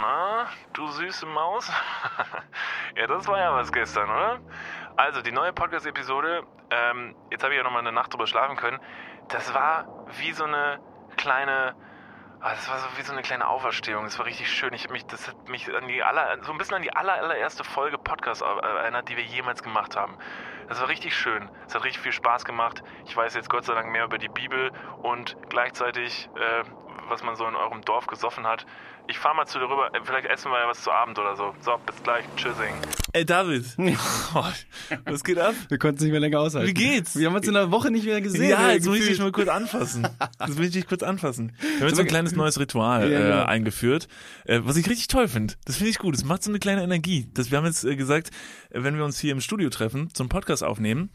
Na, du süße Maus? ja, das war ja was gestern, oder? Also, die neue Podcast-Episode, ähm, jetzt habe ich ja nochmal eine Nacht drüber schlafen können. Das war wie so eine kleine, ah, das war so wie so eine kleine Auferstehung. Das war richtig schön. Ich habe mich, das hat mich an die aller, so ein bisschen an die aller, allererste Folge Podcast erinnert, die wir jemals gemacht haben. Das war richtig schön. Es hat richtig viel Spaß gemacht. Ich weiß jetzt Gott sei Dank mehr über die Bibel und gleichzeitig, äh, was man so in eurem Dorf gesoffen hat. Ich fahre mal zu dir rüber. Vielleicht essen wir ja was zu Abend oder so. So, bis gleich. Tschüssing. Ey, David. Oh, was geht ab? Wir konnten es nicht mehr länger aushalten. Wie geht's? Wir haben uns in einer Woche nicht mehr gesehen. Ja, jetzt muss ich dich mal kurz anfassen. Das will ich dich kurz anfassen. Wir haben jetzt so ein kleines neues Ritual Ja, genau. äh, eingeführt, äh, was ich richtig toll finde. Das finde ich gut. Das macht so eine kleine Energie. Das, wir haben jetzt äh, gesagt, äh, wenn wir uns hier im Studio treffen, zum Podcast aufnehmen,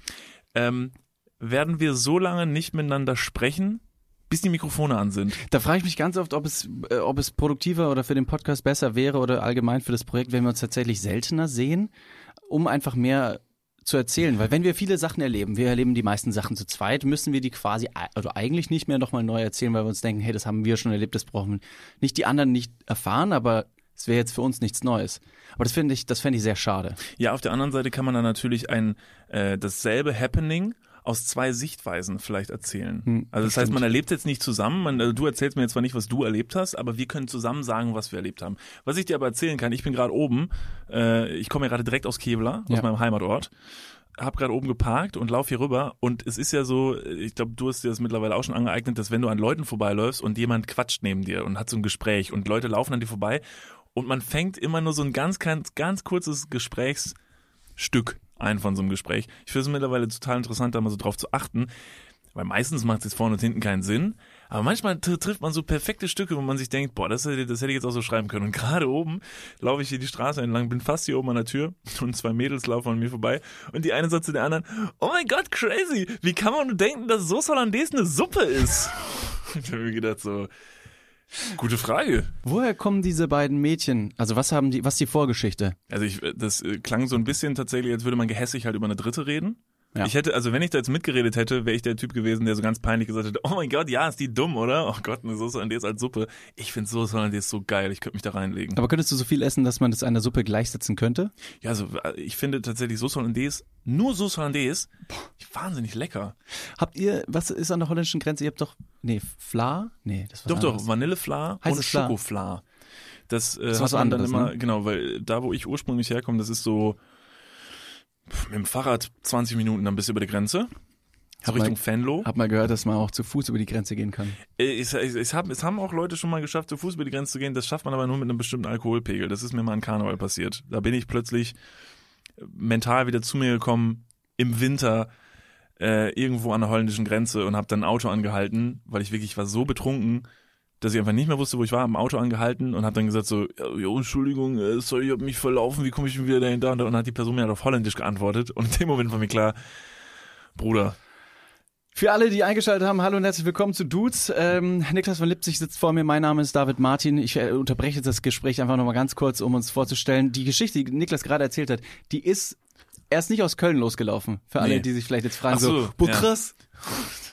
ähm, werden wir so lange nicht miteinander sprechen, bis die Mikrofone an sind. Da frage ich mich ganz oft, ob es, äh, ob es produktiver oder für den Podcast besser wäre oder allgemein für das Projekt, wenn wir uns tatsächlich seltener sehen, um einfach mehr zu erzählen. Weil wenn wir viele Sachen erleben, wir erleben die meisten Sachen zu zweit, müssen wir die quasi, also eigentlich nicht mehr nochmal neu erzählen, weil wir uns denken, hey, das haben wir schon erlebt, das brauchen nicht die anderen nicht erfahren, aber es wäre jetzt für uns nichts Neues. Aber das finde ich, das fände ich sehr schade. Ja, auf der anderen Seite kann man dann natürlich ein äh, dasselbe Happening aus zwei Sichtweisen vielleicht erzählen. Hm, also das das heißt, stimmt. man erlebt jetzt nicht zusammen, man, also du erzählst mir jetzt zwar nicht, was du erlebt hast, aber wir können zusammen sagen, was wir erlebt haben. Was ich dir aber erzählen kann, ich bin gerade oben, äh, ich komme ja gerade direkt aus Kevlar, aus Ja. meinem Heimatort, hab gerade oben geparkt und lauf hier rüber und es ist ja so, ich glaube, du hast dir das mittlerweile auch schon angeeignet, dass wenn du an Leuten vorbeiläufst und jemand quatscht neben dir und hat so ein Gespräch und Leute laufen an dir vorbei und man fängt immer nur so ein ganz, ganz, ganz kurzes Gesprächsstück ein von so einem Gespräch. Ich finde es mittlerweile total interessant, da mal so drauf zu achten, weil meistens macht es jetzt vorne und hinten keinen Sinn, aber manchmal tr- trifft man so perfekte Stücke, wo man sich denkt, boah, das hätte, das hätte ich jetzt auch so schreiben können. Und gerade oben laufe ich hier die Straße entlang, bin fast hier oben an der Tür und zwei Mädels laufen an mir vorbei und die eine sagt zu der anderen, oh mein Gott, crazy, wie kann man nur denken, dass Sauce Hollandaise eine Suppe ist? Ich habe mir gedacht so, gute Frage. Woher kommen diese beiden Mädchen? Also was haben die, was ist die Vorgeschichte? Also ich, das äh, klang so ein bisschen tatsächlich, als würde man gehässig halt über eine Dritte reden. Ja. Ich hätte, also wenn ich da jetzt mitgeredet hätte, wäre ich der Typ gewesen, der so ganz peinlich gesagt hätte, oh mein Gott, ja, ist die dumm, oder? Oh Gott, eine Soße Hollandaise als Suppe. Ich finde Soße Hollandaise so geil, ich könnte mich da reinlegen. Aber könntest du so viel essen, dass man das einer Suppe gleichsetzen könnte? Ja, also äh, ich finde tatsächlich Soße Hollandaise, nur Soße Hollandaise, wahnsinnig lecker. Habt ihr, was ist an der holländischen Grenze? Ihr habt doch, nee, Fla? Nee, das war Doch, doch, Vanillefla und? Schokofla. Das, äh, ist hat was man dann anderes, immer, ne? genau, weil da, wo ich ursprünglich herkomme, das ist so mit dem Fahrrad 20 Minuten, dann bist du über die Grenze. Hab mal- Richtung Fenlo. Hab mal gehört, dass man auch zu Fuß über die Grenze gehen kann. Äh, Ich, ich, ich hab, es haben auch Leute schon mal geschafft, zu Fuß über die Grenze zu gehen. Das schafft man aber nur mit einem bestimmten Alkoholpegel. Das ist mir mal in Karneval passiert. Da bin ich plötzlich mental wieder zu mir gekommen im Winter äh, irgendwo an der holländischen Grenze und habe dann ein Auto angehalten, weil ich wirklich war so betrunken, dass ich einfach nicht mehr wusste, wo ich war, ein Auto angehalten und habe dann gesagt so, ja, ja, Entschuldigung, äh, sorry, ich hab mich verlaufen, wie komme ich denn wieder dahinter? Und dann hat die Person mir halt auf Holländisch geantwortet und in dem Moment war mir klar, Bruder, Für alle, die eingeschaltet haben, hallo und herzlich willkommen zu Dudes. Ähm, Niklas von Lipzig sitzt vor mir, mein Name ist David Martin. Ich äh, unterbreche jetzt das Gespräch einfach nochmal ganz kurz, um uns vorzustellen. Die Geschichte, die Niklas gerade erzählt hat, die ist erst nicht aus Köln losgelaufen. Für alle, Nee. die sich vielleicht jetzt fragen, Ach so, so, boah ja.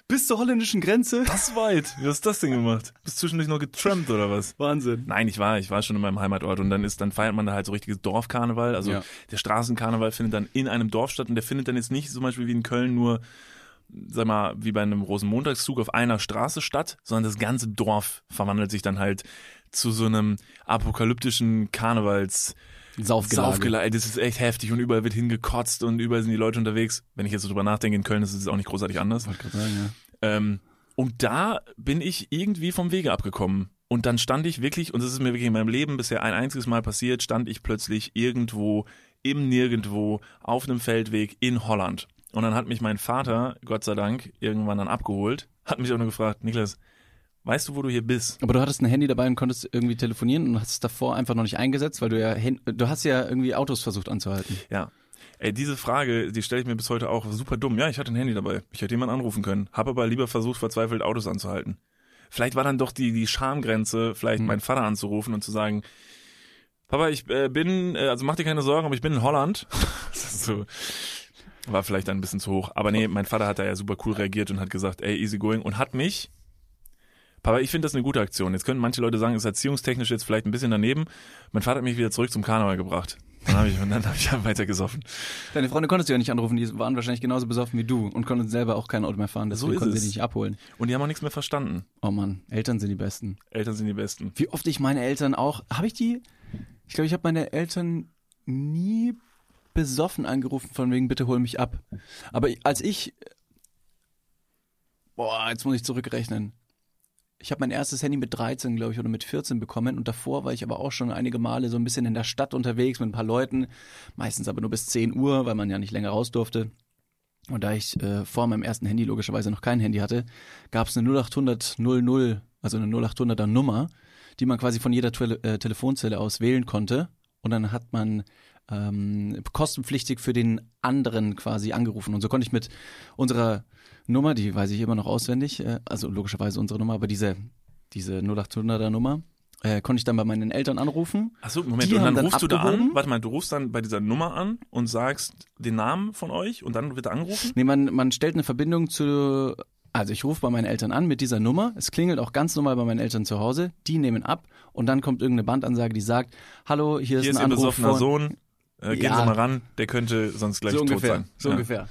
Bis zur holländischen Grenze? das weit. Wie hast du das denn gemacht? Bist du zwischendurch noch getrampt oder was? Wahnsinn. Nein, ich war, ich war schon in meinem Heimatort und dann ist, dann feiert man da halt so richtiges Dorfkarneval. Also Ja. der Straßenkarneval findet dann in einem Dorf statt und der findet dann jetzt nicht zum Beispiel wie in Köln nur, sag mal, wie bei einem Rosenmontagszug auf einer Straße statt, sondern das ganze Dorf verwandelt sich dann halt zu so einem apokalyptischen Karnevals Saufgelage. Saufgelage. Das ist echt heftig und überall wird hingekotzt und überall sind die Leute unterwegs. Wenn ich jetzt so drüber nachdenke, in Köln ist es auch nicht großartig anders. Wollte gerade sagen, ja. Ähm, und da bin ich irgendwie vom Wege abgekommen. Und dann stand ich wirklich, und das ist mir wirklich in meinem Leben bisher ein einziges Mal passiert, stand ich plötzlich irgendwo im Nirgendwo auf einem Feldweg in Holland. Und dann hat mich mein Vater, Gott sei Dank, irgendwann dann abgeholt, hat mich auch nur gefragt, Niklas, weißt du, wo du hier bist? Aber du hattest ein Handy dabei und konntest irgendwie telefonieren und hast es davor einfach noch nicht eingesetzt, weil du ja, du hast ja irgendwie Autos versucht anzuhalten. Ja. Ey, diese Frage, die stelle ich mir bis heute auch super dumm. Ja, ich hatte ein Handy dabei. Ich hätte jemanden anrufen können. Habe aber lieber versucht, verzweifelt Autos anzuhalten. Vielleicht war dann doch die, die Schamgrenze, vielleicht Hm. meinen Vater anzurufen und zu sagen, Papa, ich äh, bin, äh, also mach dir keine Sorgen, aber ich bin in Holland. so, war vielleicht dann ein bisschen zu hoch. Aber nee, mein Vater hat da ja super cool reagiert und hat gesagt, ey, easy going und hat mich Papa, ich finde das eine gute Aktion. Jetzt könnten manche Leute sagen, ist erziehungstechnisch jetzt vielleicht ein bisschen daneben. Mein Vater hat mich wieder zurück zum Karneval gebracht. Dann habe ich, und dann hab ich weiter gesoffen. Deine Freunde konntest du ja nicht anrufen, die waren wahrscheinlich genauso besoffen wie du und konnten selber auch kein Auto mehr fahren, deswegen ist konnten sie es. dich nicht abholen. Und die haben auch nichts mehr verstanden. Oh Mann, Eltern sind die Besten. Eltern sind die Besten. Wie oft ich meine Eltern auch, habe ich die, ich glaube, ich habe meine Eltern nie besoffen angerufen von wegen, bitte hol mich ab. Aber als ich, boah, jetzt muss ich zurückrechnen. Ich habe mein erstes Handy mit 13, glaube ich, oder mit 14 bekommen und davor war ich aber auch schon einige Male so ein bisschen in der Stadt unterwegs mit ein paar Leuten, meistens aber nur bis 10 Uhr, weil man ja nicht länger raus durfte. Und da ich äh, vor meinem ersten Handy logischerweise noch kein Handy hatte, gab es eine 0800 00, also eine 0800er Nummer, die man quasi von jeder Tele äh, Telefonzelle aus wählen konnte. Und dann hat man ähm, kostenpflichtig für den anderen quasi angerufen. Und so konnte ich mit unserer Nummer, die weiß ich immer noch auswendig, äh, also logischerweise unsere Nummer, aber diese, diese 0800er Nummer, äh, konnte ich dann bei meinen Eltern anrufen. Achso, Moment, Die und dann dann rufst du da an, abgehoben. warte mal, du rufst dann bei dieser Nummer an und sagst den Namen von euch und dann wird er angerufen? Nee, man, man stellt eine Verbindung zu, also ich rufe bei meinen Eltern an mit dieser Nummer. Es klingelt auch ganz normal bei meinen Eltern zu Hause. Die nehmen ab und dann kommt irgendeine Bandansage, die sagt, hallo, hier, Hier ist ist ein ihr Anruf besoffener von... Sohn, äh, gehen Ja. Sie mal ran, der könnte sonst gleich so tot ungefähr, sein. so ja. ungefähr.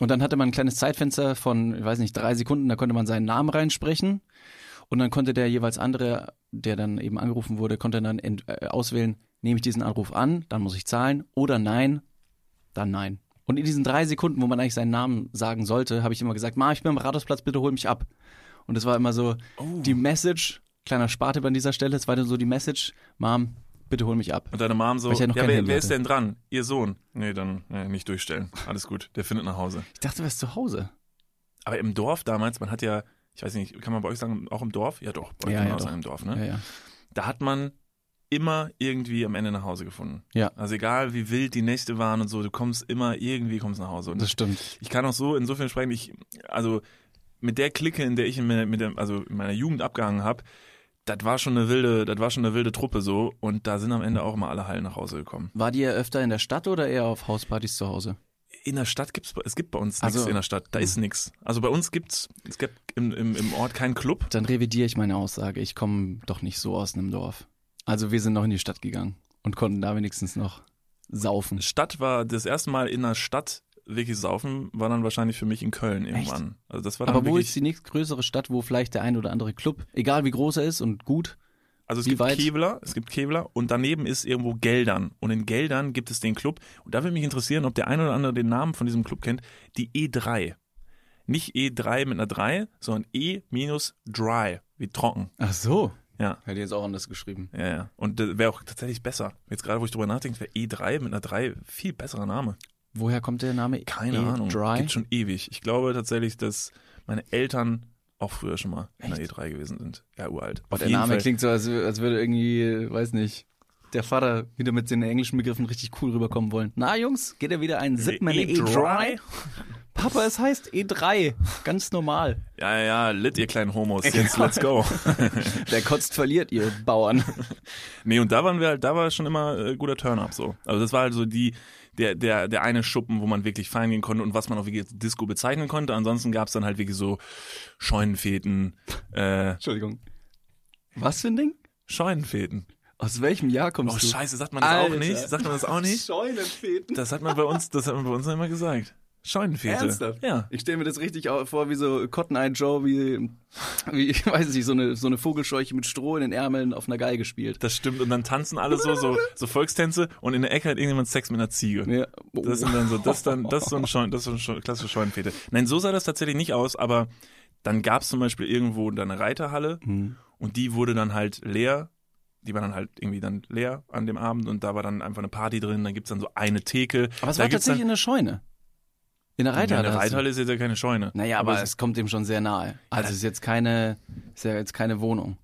Und dann hatte man ein kleines Zeitfenster von, ich weiß nicht, drei Sekunden, da konnte man seinen Namen reinsprechen. Und dann konnte der jeweils andere, der dann eben angerufen wurde, konnte dann ent, äh, auswählen, nehme ich diesen Anruf an, dann muss ich zahlen, oder nein, dann nein. Und in diesen drei Sekunden, wo man eigentlich seinen Namen sagen sollte, habe ich immer gesagt, Ma, ich bin am Rathausplatz, bitte hol mich ab. Und das war immer so Oh. die Message, kleiner Spartipp an dieser Stelle, es war dann so die Message, Mom, bitte hol mich ab. Und deine Mom so, ja noch kein wer, wer ist denn dran? Ihr Sohn. Nee, dann nee, nicht durchstellen. Alles gut, der findet nach Hause. Ich dachte, du wärst zu Hause. Aber im Dorf damals, man hat ja, ich weiß nicht, kann man bei euch sagen, auch im Dorf? Ja doch, bei euch Ja, kann man ja, auch sagen im Dorf, ne? Ja, ja. Da hat man immer irgendwie am Ende nach Hause gefunden. Ja. Also egal wie wild die Nächte waren und so, du kommst immer irgendwie kommst nach Hause. Und Das stimmt. ich kann auch so insofern sprechen, ich, also mit der Clique, in der ich in meiner, mit der, also in meiner Jugend abgehangen habe, das war schon eine wilde, das war schon eine wilde Truppe so und da sind am Ende auch immer alle heil nach Hause gekommen. War die ja öfter in der Stadt oder eher auf Hauspartys zu Hause? In der Stadt gibt's, es gibt bei uns Also- nichts in der Stadt, da ist nichts. Also bei uns gibt's, es gibt im, im, im Ort keinen Club. Dann revidiere ich meine Aussage. Ich komme doch nicht so aus einem Dorf. Also wir sind noch in die Stadt gegangen und konnten da wenigstens noch saufen. Stadt war das erste Mal in der Stadt wirklich saufen, war dann wahrscheinlich für mich in Köln irgendwann. Also das war dann Aber wo ist die nächstgrößere Stadt, wo vielleicht der ein oder andere Club, egal wie groß er ist und gut, Also es gibt weit? Kevlar, es gibt Kevlar und daneben ist irgendwo Geldern. Und in Geldern gibt es den Club. Und da würde mich interessieren, ob der ein oder andere den Namen von diesem Club kennt. Die E3. Nicht E3 mit einer 3, sondern E minus dry, wie trocken. Ach so. Ja, Hätte jetzt auch anders geschrieben. ja, ja. Und wäre auch tatsächlich besser. Jetzt gerade, wo ich drüber nachdenke, wäre E3 mit einer 3 viel besserer Name. Woher kommt der Name? Keine E Ahnung. Dry? Gibt schon ewig. Ich glaube tatsächlich, dass meine Eltern auch früher schon mal in der E3 gewesen sind. Ja, uralt. Auf der Name Fall. klingt so, als, als würde irgendwie, weiß nicht, der Vater wieder mit den englischen Begriffen richtig cool rüberkommen wollen. Na Jungs, geht er wieder ein Zip meine E3? E3? Papa, es heißt E3. Ganz normal. Ja, ja, ja, lit, ihr kleinen Homos. Jetzt let's go. Wer kotzt, verliert, ihr Bauern. Nee, und da waren wir halt, da war schon immer äh, guter Turn-up so. Also das war halt so die, der, der, der eine Schuppen, wo man wirklich feiern gehen konnte und was man auch wirklich als Disco bezeichnen konnte. Ansonsten gab's dann halt wirklich so Scheunenfeten, äh, Entschuldigung. Was für ein Ding? Scheunenfeten. Aus welchem Jahr kommst Oh du? scheiße, sagt man das Alter. auch nicht? Sagt man das auch nicht? Scheunenfeten. Das hat man bei uns, das hat man bei uns immer gesagt. Scheunenfete. Ernsthaft? Ja. Ich stelle mir das richtig vor, wie so Cotton Eye Joe, wie, wie ich weiß nicht, so eine, so eine Vogelscheuche mit Stroh in den Ärmeln auf einer Geige spielt. Das stimmt. Und dann tanzen alle so, so, so Volkstänze und in der Ecke hat irgendjemand Sex mit einer Ziege. Ja. Das sind dann so, das dann, das ist so ein Scheun, das ist so ein Scheun, klassische Scheunenfete. Nein, so sah das tatsächlich nicht aus, aber dann gab's zum Beispiel irgendwo da eine Reiterhalle Mhm. und die wurde dann halt leer. Die war dann halt irgendwie dann leer an dem Abend und da war dann einfach eine Party drin, dann gibt's dann so eine Theke. Aber es da war tatsächlich dann, in der Scheune. In der ja, Reiterhalle. eine hast du- Reiterhalle ist jetzt ja keine Scheune. Naja, aber, es es kommt dem schon sehr nahe. Also es ist jetzt keine, ist ja jetzt keine Wohnung.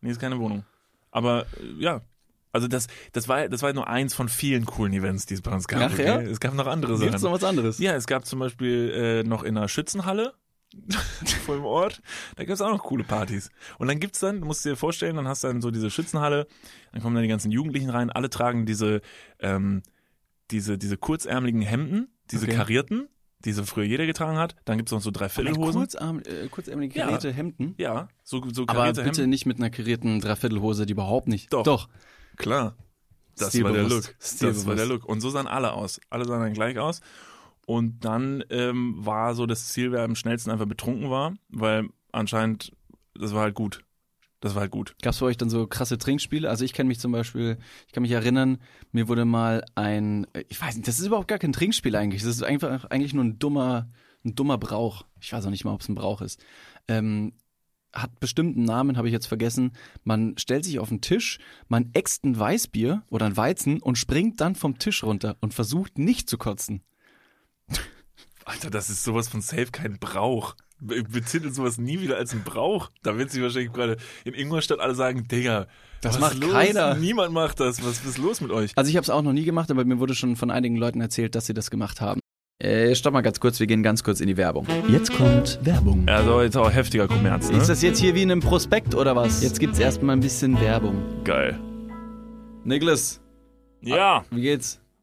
Nee, ist keine Wohnung. Aber äh, ja, also das, das war, das war nur eins von vielen coolen Events, die es bei uns gab. Ach okay? ja? Es gab noch andere Sachen. noch was anderes? Ja, es gab zum Beispiel äh, noch in einer Schützenhalle vor dem Ort, da gab es auch noch coole Partys. Und dann gibt's dann, du musst dir vorstellen, dann hast du dann so diese Schützenhalle, dann kommen dann die ganzen Jugendlichen rein, alle tragen diese, ähm, diese, diese kurzärmeligen Hemden, diese Okay. karierten, die so früher jeder getragen hat. Dann gibt's noch so Dreiviertelhosen. Kurzarm, äh, kurzärmelige Ja. karierte Hemden. Ja, so, so Aber karierte bitte Hemden. nicht mit einer karierten Dreiviertelhose, die überhaupt nicht. Doch. Doch. Klar. Das war der Stilbewusst. Look. Das war Stilbewusst. der Look. Und so sahen alle aus. Alle sahen dann gleich aus. Und dann ähm, war so das Ziel, wer am schnellsten einfach betrunken war, weil anscheinend, das war halt gut. Das war halt gut. Gab es bei euch dann so krasse Trinkspiele? Also ich kenne mich zum Beispiel, ich kann mich erinnern, mir wurde mal ein, ich weiß nicht, das ist überhaupt gar kein Trinkspiel eigentlich. Das ist einfach eigentlich nur ein dummer, ein dummer Brauch. Ich weiß auch nicht mal, ob es ein Brauch ist. Ähm, hat bestimmten Namen, habe ich jetzt vergessen. Man stellt sich auf den Tisch, man äxt ein Weißbier oder ein Weizen und springt dann vom Tisch runter und versucht nicht zu kotzen. Alter, das ist sowas von safe kein Brauch. Be- Betitelt sowas nie wieder als ein Brauch. Da wird sich wahrscheinlich gerade in Ingolstadt alle sagen, Digga, Das was macht ist los? keiner. Niemand macht das. Was ist los mit euch? Also ich habe es auch noch nie gemacht, aber mir wurde schon von einigen Leuten erzählt, dass sie das gemacht haben. Äh, stopp mal ganz kurz, wir gehen ganz kurz in die Werbung. Jetzt kommt Werbung. Also jetzt auch heftiger Kommerz, ne? Ist das jetzt hier wie in einem Prospekt oder was? Jetzt gibt's erstmal ein bisschen Werbung. geil. Niklas, Ja, wie geht's?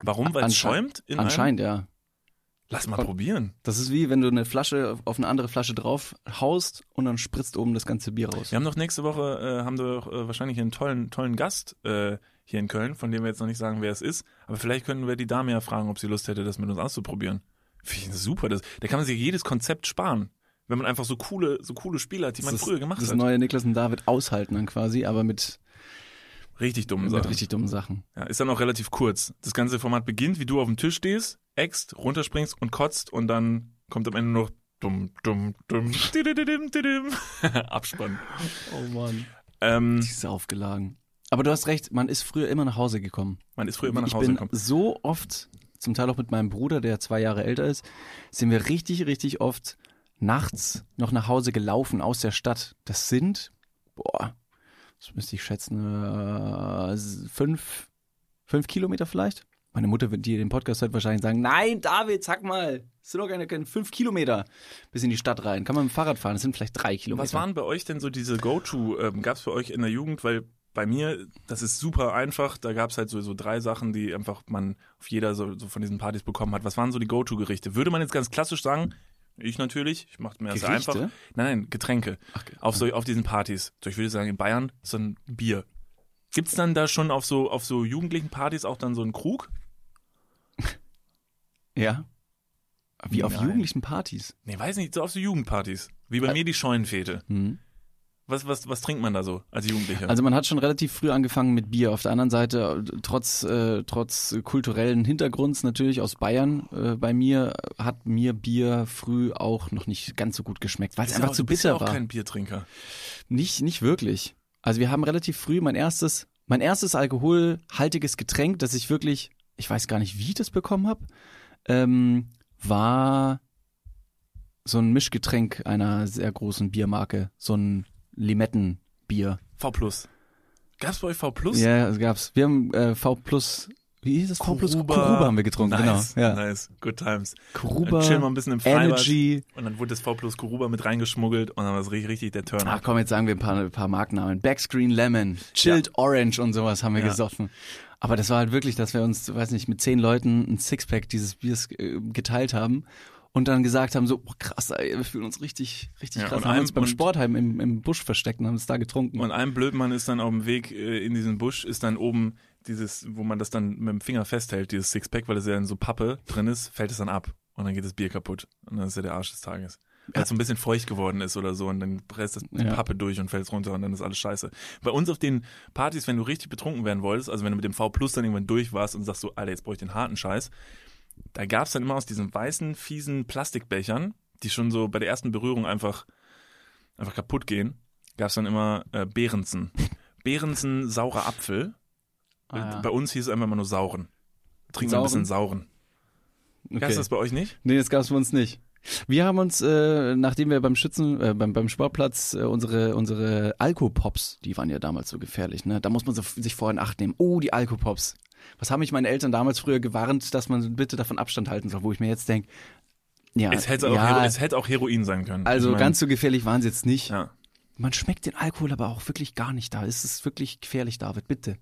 Warum? Weil es schäumt? In Anscheinend, ja. Einem? Lass mal probieren. Das ist wie wenn du eine Flasche auf eine andere Flasche drauf haust und dann spritzt oben das ganze Bier raus. Wir haben doch nächste Woche, äh, haben wir doch, äh, wahrscheinlich einen tollen, tollen Gast äh, hier in Köln, von dem wir jetzt noch nicht sagen, wer es ist. Aber vielleicht können wir die Dame ja fragen, ob sie Lust hätte, das mit uns auszuprobieren. Finde ich super. Das, da kann man sich jedes Konzept sparen. Wenn man einfach so coole, so coole Spiele hat, die man das früher gemacht das hat. neue Niklas und David aushalten dann quasi, aber mit, Richtig dumm mit Sachen. richtig dummen Sachen. Ja, ist dann auch relativ kurz. Das ganze Format beginnt, wie du auf dem Tisch stehst, äxt, runterspringst und kotzt und dann kommt am Ende noch dumm, dumm, dumm, didididim, didim. Abspann. Oh Mann. Ähm, Die ist aufgelagen. Aber du hast recht, man ist früher immer nach Hause gekommen. man ist früher immer nach ich Hause bin gekommen. so oft, zum Teil auch mit meinem Bruder, der zwei Jahre älter ist, sind wir richtig, richtig oft nachts noch nach Hause gelaufen aus der Stadt. Das sind, boah, das müsste ich schätzen, äh, fünf, fünf Kilometer vielleicht. Meine Mutter, wird die den Podcast hört, wahrscheinlich sagen, nein, David, sag mal, es sind doch keine, keine fünf Kilometer bis in die Stadt rein. Kann man mit dem Fahrrad fahren, das sind vielleicht drei Kilometer. Was waren bei euch denn so diese Go-To? Ähm, Gab es bei euch in der Jugend? Weil bei mir, das ist super einfach. Da gab es halt so, so drei Sachen, die einfach man auf jeder so, so von diesen Partys bekommen hat. Was waren so die Go-To-Gerichte? Würde man jetzt ganz klassisch sagen, ich natürlich, ich mache mir das Gerichte? einfach. Nein, nein, Getränke. Ach, Auf, so, auf diesen Partys. So, ich würde sagen, in Bayern ist so ein Bier. Gibt's dann da schon auf so, auf so jugendlichen Partys auch dann so einen Krug? Ja. Wie auf Nein. jugendlichen Partys. Nee, weiß nicht, so auf so Jugendpartys. Wie bei Ä- mir die Scheunenfete. Hm. Was, was, was trinkt man da so als Jugendlicher? Also man hat schon relativ früh angefangen mit Bier. Auf der anderen Seite, trotz, äh, trotz kulturellen Hintergrunds natürlich aus Bayern, äh, bei mir hat mir Bier früh auch noch nicht ganz so gut geschmeckt, weil es einfach auch, zu du bist ja bitter auch war. kein Biertrinker. Nicht, nicht wirklich. Also wir haben relativ früh mein erstes, mein erstes alkoholhaltiges Getränk, das ich wirklich, ich weiß gar nicht, wie ich das bekommen habe, ähm, war so ein Mischgetränk einer sehr großen Biermarke, so ein Limettenbier. V Plus. Gab's bei euch V Plus? Ja, es gab's. Wir haben äh, V Plus, wie hieß das? V Plus Kuruba. Kuruba haben wir getrunken, nice, genau. Ja. Nice, good times. Kuruba, Dann chillen wir ein bisschen im Freibad Energy. und dann wurde das V Plus Kuruba mit reingeschmuggelt und dann war es richtig, richtig der Turn. Ach komm, jetzt sagen wir ein paar, ein paar Markennamen. Backscreen Lemon, Chilled Orange und sowas haben wir Ja. gesoffen. Aber das war halt wirklich, dass wir uns, weiß nicht, mit zehn Leuten ein Sixpack dieses Biers äh, geteilt haben und dann gesagt haben, so, oh, krass, ey, wir fühlen uns richtig, richtig Ja, krass. haben uns beim Sportheim im, im Busch versteckt und haben es da getrunken. Und ein Blödmann ist dann auf dem Weg äh, in diesen Busch, ist dann oben dieses, wo man das dann mit dem Finger festhält, dieses Sixpack, weil das ja in so Pappe drin ist, fällt es dann ab und dann geht das Bier kaputt. Und dann ist ja der Arsch des Tages. Weil es so ein bisschen feucht geworden ist oder so und dann presst das die Ja. Pappe durch und fällt runter und dann ist alles scheiße. Bei uns auf den Partys, wenn du richtig betrunken werden wolltest, also wenn du mit dem V Plus dann irgendwann durch warst und sagst so, Alter, jetzt brauche ich den harten Scheiß, da gab's dann immer aus diesen weißen, fiesen Plastikbechern, die schon so bei der ersten Berührung einfach, einfach kaputt gehen, gab's dann immer äh, Behrensen. Behrensen saurer Apfel. Ah, ja. Bei uns hieß es einfach immer nur sauren. Trinken wir ein bisschen sauren. Okay. Gab's das bei euch nicht? Nee, das gab's bei uns nicht. Wir haben uns, äh, nachdem wir beim Schützen, äh, beim, beim Sportplatz äh, unsere, unsere Alkopops, die waren ja damals so gefährlich, ne? Da muss man so, sich vorher in Acht nehmen. Oh, die Alkopops. Was haben mich meine Eltern damals früher gewarnt, dass man bitte davon Abstand halten soll, wo ich mir jetzt denke, ja, Es hätte, auch ja Hero, es hätte auch Heroin sein können. also Ich mein, ganz so gefährlich waren sie jetzt nicht. Ja. Man schmeckt den Alkohol aber auch wirklich gar nicht da. Es ist wirklich gefährlich, David, bitte.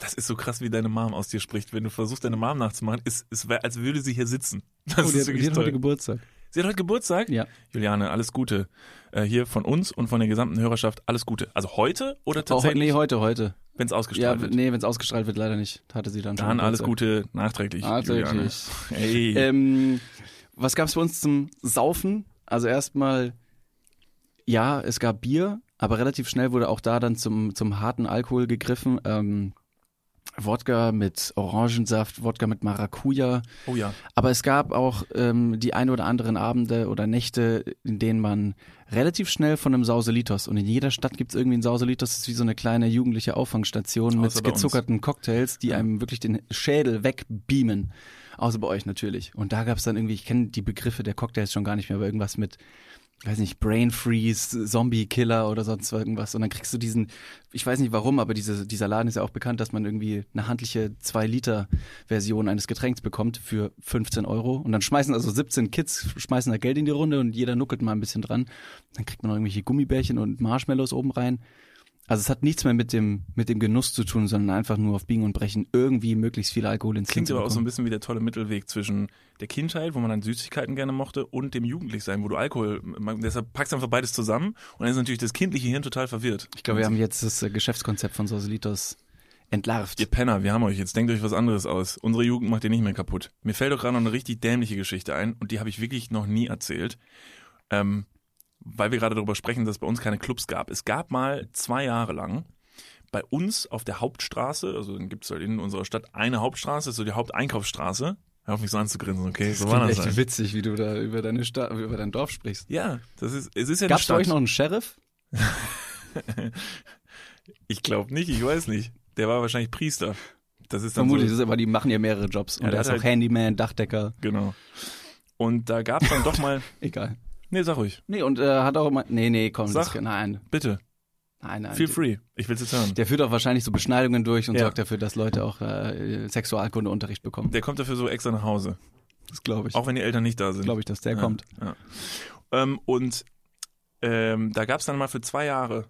Das ist so krass, wie deine Mom aus dir spricht. Wenn du versuchst, deine Mom nachzumachen, ist, ist als würde sie hier sitzen. Das Oh, ist die, hat, wirklich die hat heute Geburtstag. Sie hat heute Geburtstag? Ja. Juliane, alles Gute. Äh, hier von uns und von der gesamten Hörerschaft, alles Gute. Also heute oder Oh, tatsächlich, nee, heute, heute. Wenn es Ja, ausgestrahlt wird? nee, wenn es ausgestrahlt wird, leider nicht. Hatte sie dann schon. Dann alles. Gute nachträglich. Nachträglich. Hey. Ähm, was gab's bei uns zum Saufen? Also erstmal, ja, es gab Bier, aber relativ schnell wurde auch da dann zum, zum harten Alkohol gegriffen. Ähm, Wodka mit Orangensaft, Wodka mit Maracuja. oh ja. Aber es gab auch ähm, die ein oder anderen Abende oder Nächte, in denen man relativ schnell von einem Sauselitos und in jeder Stadt gibt's irgendwie einen Sauselitos, das ist wie so eine kleine jugendliche Auffangstation Außer mit uns. gezuckerten Cocktails, die einem wirklich den Schädel wegbeamen. Außer bei euch natürlich. Und da gab's dann irgendwie, ich kenne die Begriffe der Cocktails schon gar nicht mehr, aber irgendwas mit, weiß nicht, Brain Freeze, Zombie Killer oder sonst irgendwas. Und dann kriegst du diesen, ich weiß nicht warum, aber diese, dieser Laden ist ja auch bekannt, dass man irgendwie eine handliche 2-Liter-Version eines Getränks bekommt für 15 Euro. Und dann schmeißen also 17 Kids, schmeißen da Geld in die Runde und jeder nuckelt mal ein bisschen dran. Dann kriegt man noch irgendwelche Gummibärchen und Marshmallows oben rein. Also es hat nichts mehr mit dem, mit dem Genuss zu tun, sondern einfach nur auf Biegen und Brechen irgendwie möglichst viel Alkohol ins Klingt aber auch so ein bisschen wie der tolle Mittelweg zwischen der Kindheit, wo man dann Süßigkeiten gerne mochte, und dem Jugendlichsein, wo du Alkohol, man, deshalb packst du einfach beides zusammen und dann ist natürlich das kindliche Hirn total verwirrt. Ich glaube, wir haben jetzt das äh, Geschäftskonzept von Sauselitos entlarvt. Ihr Penner, wir haben euch, jetzt denkt euch was anderes aus. Unsere Jugend macht ihr nicht mehr kaputt. Mir fällt doch gerade noch eine richtig dämliche Geschichte ein und die habe ich wirklich noch nie erzählt. Ähm, weil wir gerade darüber sprechen, dass es bei uns keine Clubs gab. Es gab mal zwei Jahre lang bei uns auf der Hauptstraße, also dann gibt es halt in unserer Stadt eine Hauptstraße, so die Haupteinkaufsstraße. Hör auf mich so anzugrinsen, okay? So war das echt halt. witzig, wie du da über deine Stadt, über dein Dorf sprichst. Ja, das ist, es ist ja Gab's bei euch noch einen Sheriff? Ich glaube nicht, ich weiß nicht. Der war wahrscheinlich Priester. Das ist dann Vermutlich, so, das ist aber die machen ja mehrere Jobs. Und Ja, der der ist auch halt- Handyman, Dachdecker, genau. Und da gab es dann doch mal, egal. Nee, sag ruhig, Nee, und äh, hat auch immer, nee, nee, komm, Sag. das, nein, bitte, nein, nein. feel free, ich will's jetzt hören. Der führt auch wahrscheinlich so Beschneidungen durch und Ja. sorgt dafür, dass Leute auch äh, Sexualkundeunterricht bekommen. Der kommt dafür so extra nach Hause, Das glaube ich. auch wenn die Eltern nicht da sind. glaube ich, dass der Ja, kommt. Ja. Ähm, und ähm, da gab es dann mal für zwei Jahre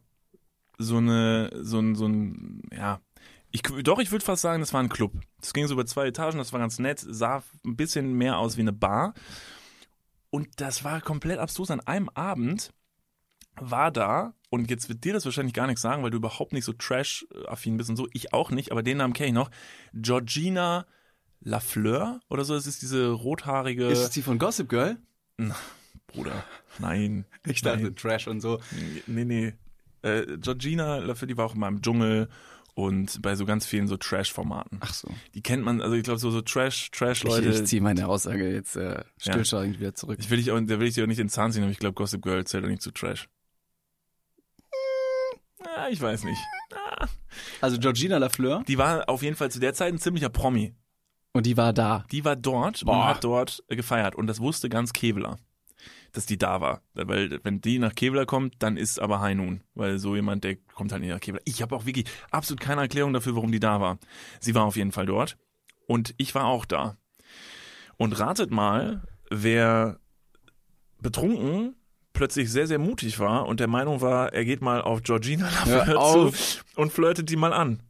so eine, so ein, so ein, ja, ich, doch, ich würde fast sagen, das war ein Club. Das ging so über zwei Etagen, das war ganz nett, sah ein bisschen mehr aus wie eine Bar. Und das war komplett abstrus. An einem Abend war da, und jetzt wird dir das wahrscheinlich gar nichts sagen, weil du überhaupt nicht so Trash-affin bist und so, ich auch nicht, aber den Namen kenne ich noch, Georgina Lafleur oder so, das ist diese rothaarige... Ist es die von Gossip Girl? Bruder, nein. Ich dachte, Trash und so. Nee, nee. Äh, Georgina Lafayette, die war auch immer im Dschungel und bei so ganz vielen so Trash-Formaten. Ach so. Die kennt man, also ich glaube so, so Trash, Trash-Leute. Ich, ich ziehe meine Aussage jetzt äh, stillschweigend wieder zurück. Ich will dich auch, da will ich dir auch nicht in den Zahn ziehen, aber ich glaube, Gossip Girl zählt auch nicht zu Trash. Ja, ich weiß nicht. Also Georgina Lafleur Die war auf jeden Fall zu der Zeit ein ziemlicher Promi. und die war da. Die war dort und Boah. hat dort gefeiert. Und das wusste ganz Keveler, dass die da war. Weil wenn die nach Keveler kommt, dann ist aber Noon. Weil so jemand, der kommt halt nicht nach Keveler. Ich habe auch wirklich absolut keine Erklärung dafür, warum die da war. Sie war auf jeden Fall dort. Und ich war auch da. Und ratet mal, wer betrunken plötzlich sehr, sehr mutig war und der Meinung war, er geht mal auf Georgina Lafleur auf. und flirtet die mal an.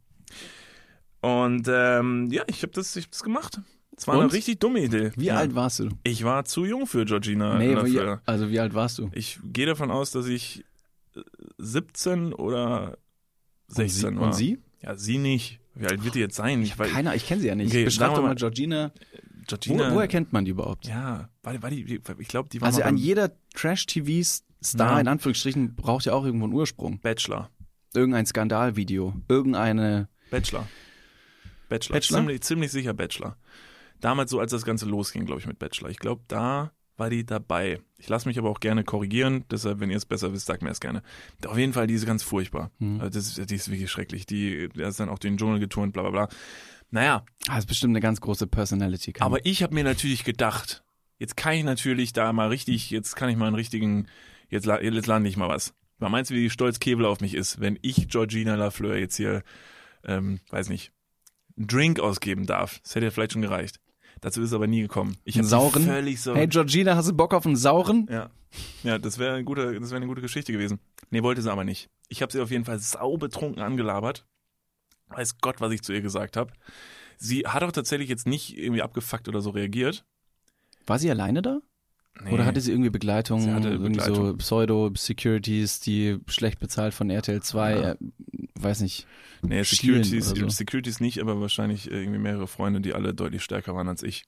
Und ähm, ja, ich habe das, ich hab das gemacht. Es war Und? eine richtig dumme Idee. Wie ja. alt warst du? Ich war zu jung für Georgina Nee, wie, also wie alt warst du? Ich gehe davon aus, dass ich äh, 17 oder Und 16 sie, war. Und sie? Ja, sie nicht. Wie alt wird die jetzt sein? Ich, weiß, Keiner, ich kenne sie ja nicht. Okay, Beschreib doch mal mal, Georgina. Wo, Georgina. woher kennt man die überhaupt? ja, war, die- war die, ich glaube, die war Also an jeder Trash-TV-Star Ja. in Anführungsstrichen braucht ja auch irgendwo einen Ursprung. Bachelor. Irgendein Skandalvideo, irgendeine. Bachelor. Bachelor. Bachelor? Ziemlich, ziemlich sicher Bachelor. Damals so, als das Ganze losging, glaube ich, mit Bachelor. Ich glaube, da war die dabei. Ich lasse mich aber auch gerne korrigieren, deshalb, wenn ihr es besser wisst, sagt mir es gerne. Auf jeden Fall, die ist ganz furchtbar. Hm. Also Das ist, die ist wirklich schrecklich. Die, der ist dann auch den Dschungel geturnt, bla bla bla. Naja, Ah, das ist bestimmt eine ganz große Personality. Kann aber ich habe mir natürlich gedacht, jetzt kann ich natürlich da mal richtig, jetzt kann ich mal einen richtigen, jetzt, jetzt lande ich mal was. Was meinst du, wie stolz Kebel auf mich ist, wenn ich Georgina Lafleur jetzt hier, ähm, weiß nicht, einen Drink ausgeben darf? Das hätte ja vielleicht schon gereicht. Dazu ist es aber nie gekommen. Ich Einen hab sie sauren? völlig so. Hey Georgina, hast du Bock auf einen sauren? Ja, ja, das wäre eine gute, das wäre eine gute Geschichte gewesen. Nee, wollte sie aber nicht. Ich habe sie auf jeden Fall saubetrunken angelabert. Weiß Gott, was ich zu ihr gesagt habe. Sie hat auch tatsächlich jetzt nicht irgendwie abgefuckt oder so reagiert. War sie alleine da? Nee. Oder hatte sie irgendwie Begleitung? Sie hatte irgendwie so Begleitung. Pseudo-Securities, die schlecht bezahlt von RTL 2, Ja. äh, weiß nicht. Nee, Securities, so. Securities nicht, aber wahrscheinlich äh, irgendwie mehrere Freunde, die alle deutlich stärker waren als ich.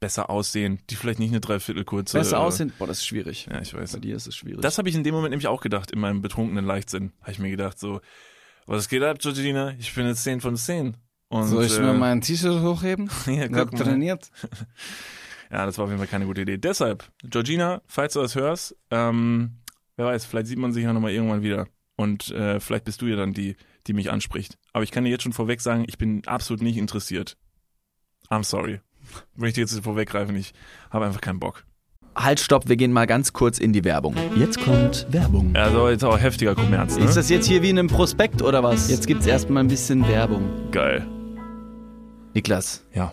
Besser aussehen, die vielleicht nicht eine Dreiviertel kurze. Besser äh, aussehen? Boah, das ist schwierig. Ja, ich weiß. Bei dir ist es schwierig. Das habe ich in dem Moment nämlich auch gedacht, in meinem betrunkenen Leichtsinn. Habe ich mir gedacht, so, was geht ab, Georgina? Ich bin jetzt 10 von 10. Und, Soll ich äh, mir mein T-Shirt hochheben? ja, Ich hab guck mal. trainiert. Ja, das war auf jeden Fall keine gute Idee. Deshalb, Georgina, falls du das hörst, ähm, wer weiß, vielleicht sieht man sich ja nochmal irgendwann wieder. Und äh, vielleicht bist du ja dann die, die mich anspricht. Aber ich kann dir jetzt schon vorweg sagen, ich bin absolut nicht interessiert. I'm sorry. Wenn ich dir jetzt vorweggreifen, ich habe einfach keinen Bock. Halt, stopp, wir gehen mal ganz kurz in die Werbung. Jetzt kommt Werbung. Also jetzt auch heftiger Kommerz, ne? Ist das jetzt hier wie in einem Prospekt oder was? Jetzt gibt's erstmal ein bisschen Werbung. Geil. Niklas, Ja.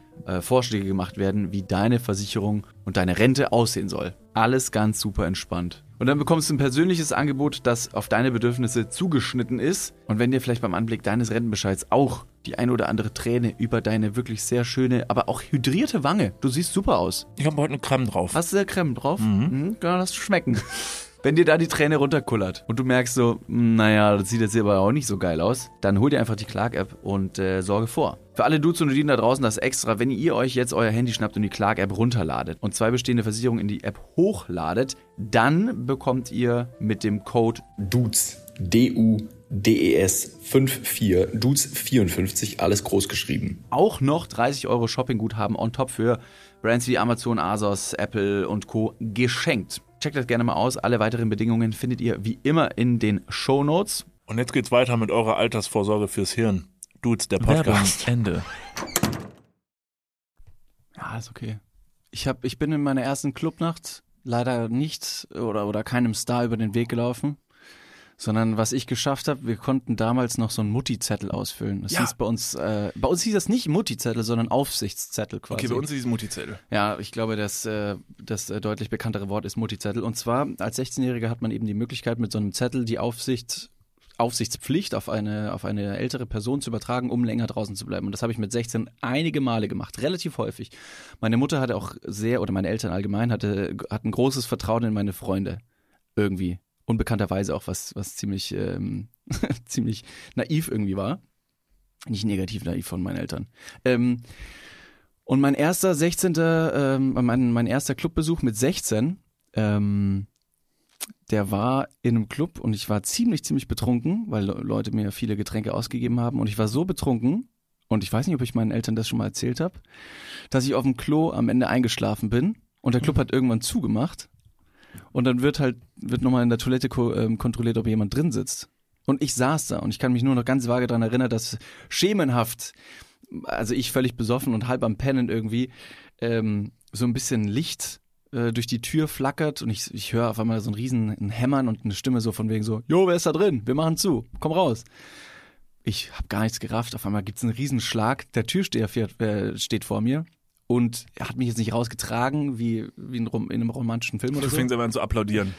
äh, Vorschläge gemacht werden, wie deine Versicherung und deine Rente aussehen soll. Alles ganz super entspannt. Und dann bekommst du ein persönliches Angebot, das auf deine Bedürfnisse zugeschnitten ist. Und wenn dir vielleicht beim Anblick deines Rentenbescheids auch die eine oder andere Träne über deine wirklich sehr schöne, aber auch hydrierte Wange, du siehst super aus. Ich habe heute eine Creme drauf. Hast du da Creme drauf? Mhm. Kann das schmecken. Wenn dir da die Träne runterkullert und du merkst so, hm, naja, das sieht jetzt aber auch nicht so geil aus, dann hol dir einfach die Clark-App und äh, sorge vor. Für alle Dudes und Dudinen da draußen das extra, wenn ihr euch jetzt euer Handy schnappt und die Clark-App runterladet und zwei bestehende Versicherungen in die App hochladet, dann bekommt ihr mit dem Code Dudes, D-U-D-E-S 54, Dudes 54, alles groß geschrieben. auch noch 30 Euro Shoppingguthaben on top für Brands wie Amazon, Asos, Apple und Co. geschenkt. Checkt das gerne mal aus. Alle weiteren Bedingungen findet ihr wie immer in den Show Notes. Und jetzt geht's weiter mit eurer Altersvorsorge fürs Hirn. Dudes, der Werbung, Podcast. Ende. Ja, ist okay. Ich, hab, ich bin in meiner ersten Clubnacht leider nicht oder, oder keinem Star über den Weg gelaufen, sondern was ich geschafft habe, wir konnten damals noch so einen Mutti-Zettel ausfüllen. Das Ja. hieß bei uns, äh, bei uns hieß das nicht Mutti-Zettel, sondern Aufsichtszettel quasi. Okay, bei uns ist dieses Multizettel. Ja, ich glaube, das, äh, das äh, deutlich bekanntere Wort ist Mutti-Zettel. Und zwar, als 16-Jähriger hat man eben die Möglichkeit, mit so einem Zettel die Aufsicht, Aufsichtspflicht auf eine, auf eine ältere Person zu übertragen, um länger draußen zu bleiben. Und das habe ich mit 16 einige Male gemacht, relativ häufig. Meine Mutter hatte auch sehr, oder meine Eltern allgemein, hatte, hatten großes Vertrauen in meine Freunde. Irgendwie. Unbekannterweise auch, was, was ziemlich, ähm, ziemlich naiv irgendwie war. Nicht negativ naiv von meinen Eltern. Ähm, und mein erster 16. Ähm, mein, mein erster Clubbesuch mit 16, ähm, der war in einem Club und ich war ziemlich, ziemlich betrunken, weil Le- Leute mir viele Getränke ausgegeben haben und ich war so betrunken und ich weiß nicht, ob ich meinen Eltern das schon mal erzählt habe, dass ich auf dem Klo am Ende eingeschlafen bin und der Club hat irgendwann zugemacht und dann wird halt, wird nochmal in der Toilette ko ähm, kontrolliert, ob jemand drin sitzt. Und ich saß da und ich kann mich nur noch ganz vage daran erinnern, dass schemenhaft, also ich völlig besoffen und halb am Pennen irgendwie, ähm, so ein bisschen Licht äh, durch die Tür flackert und ich, ich höre auf einmal so ein riesen ein Hämmern und eine Stimme so von wegen so, Jo, wer ist da drin? Wir machen zu, komm raus. Ich habe gar nichts gerafft, auf einmal gibt's einen Riesenschlag, der Türsteher fährt, äh, steht vor mir und er hat mich jetzt nicht rausgetragen, wie, wie in, in einem romantischen Film oder Du so. fängst aber an zu applaudieren.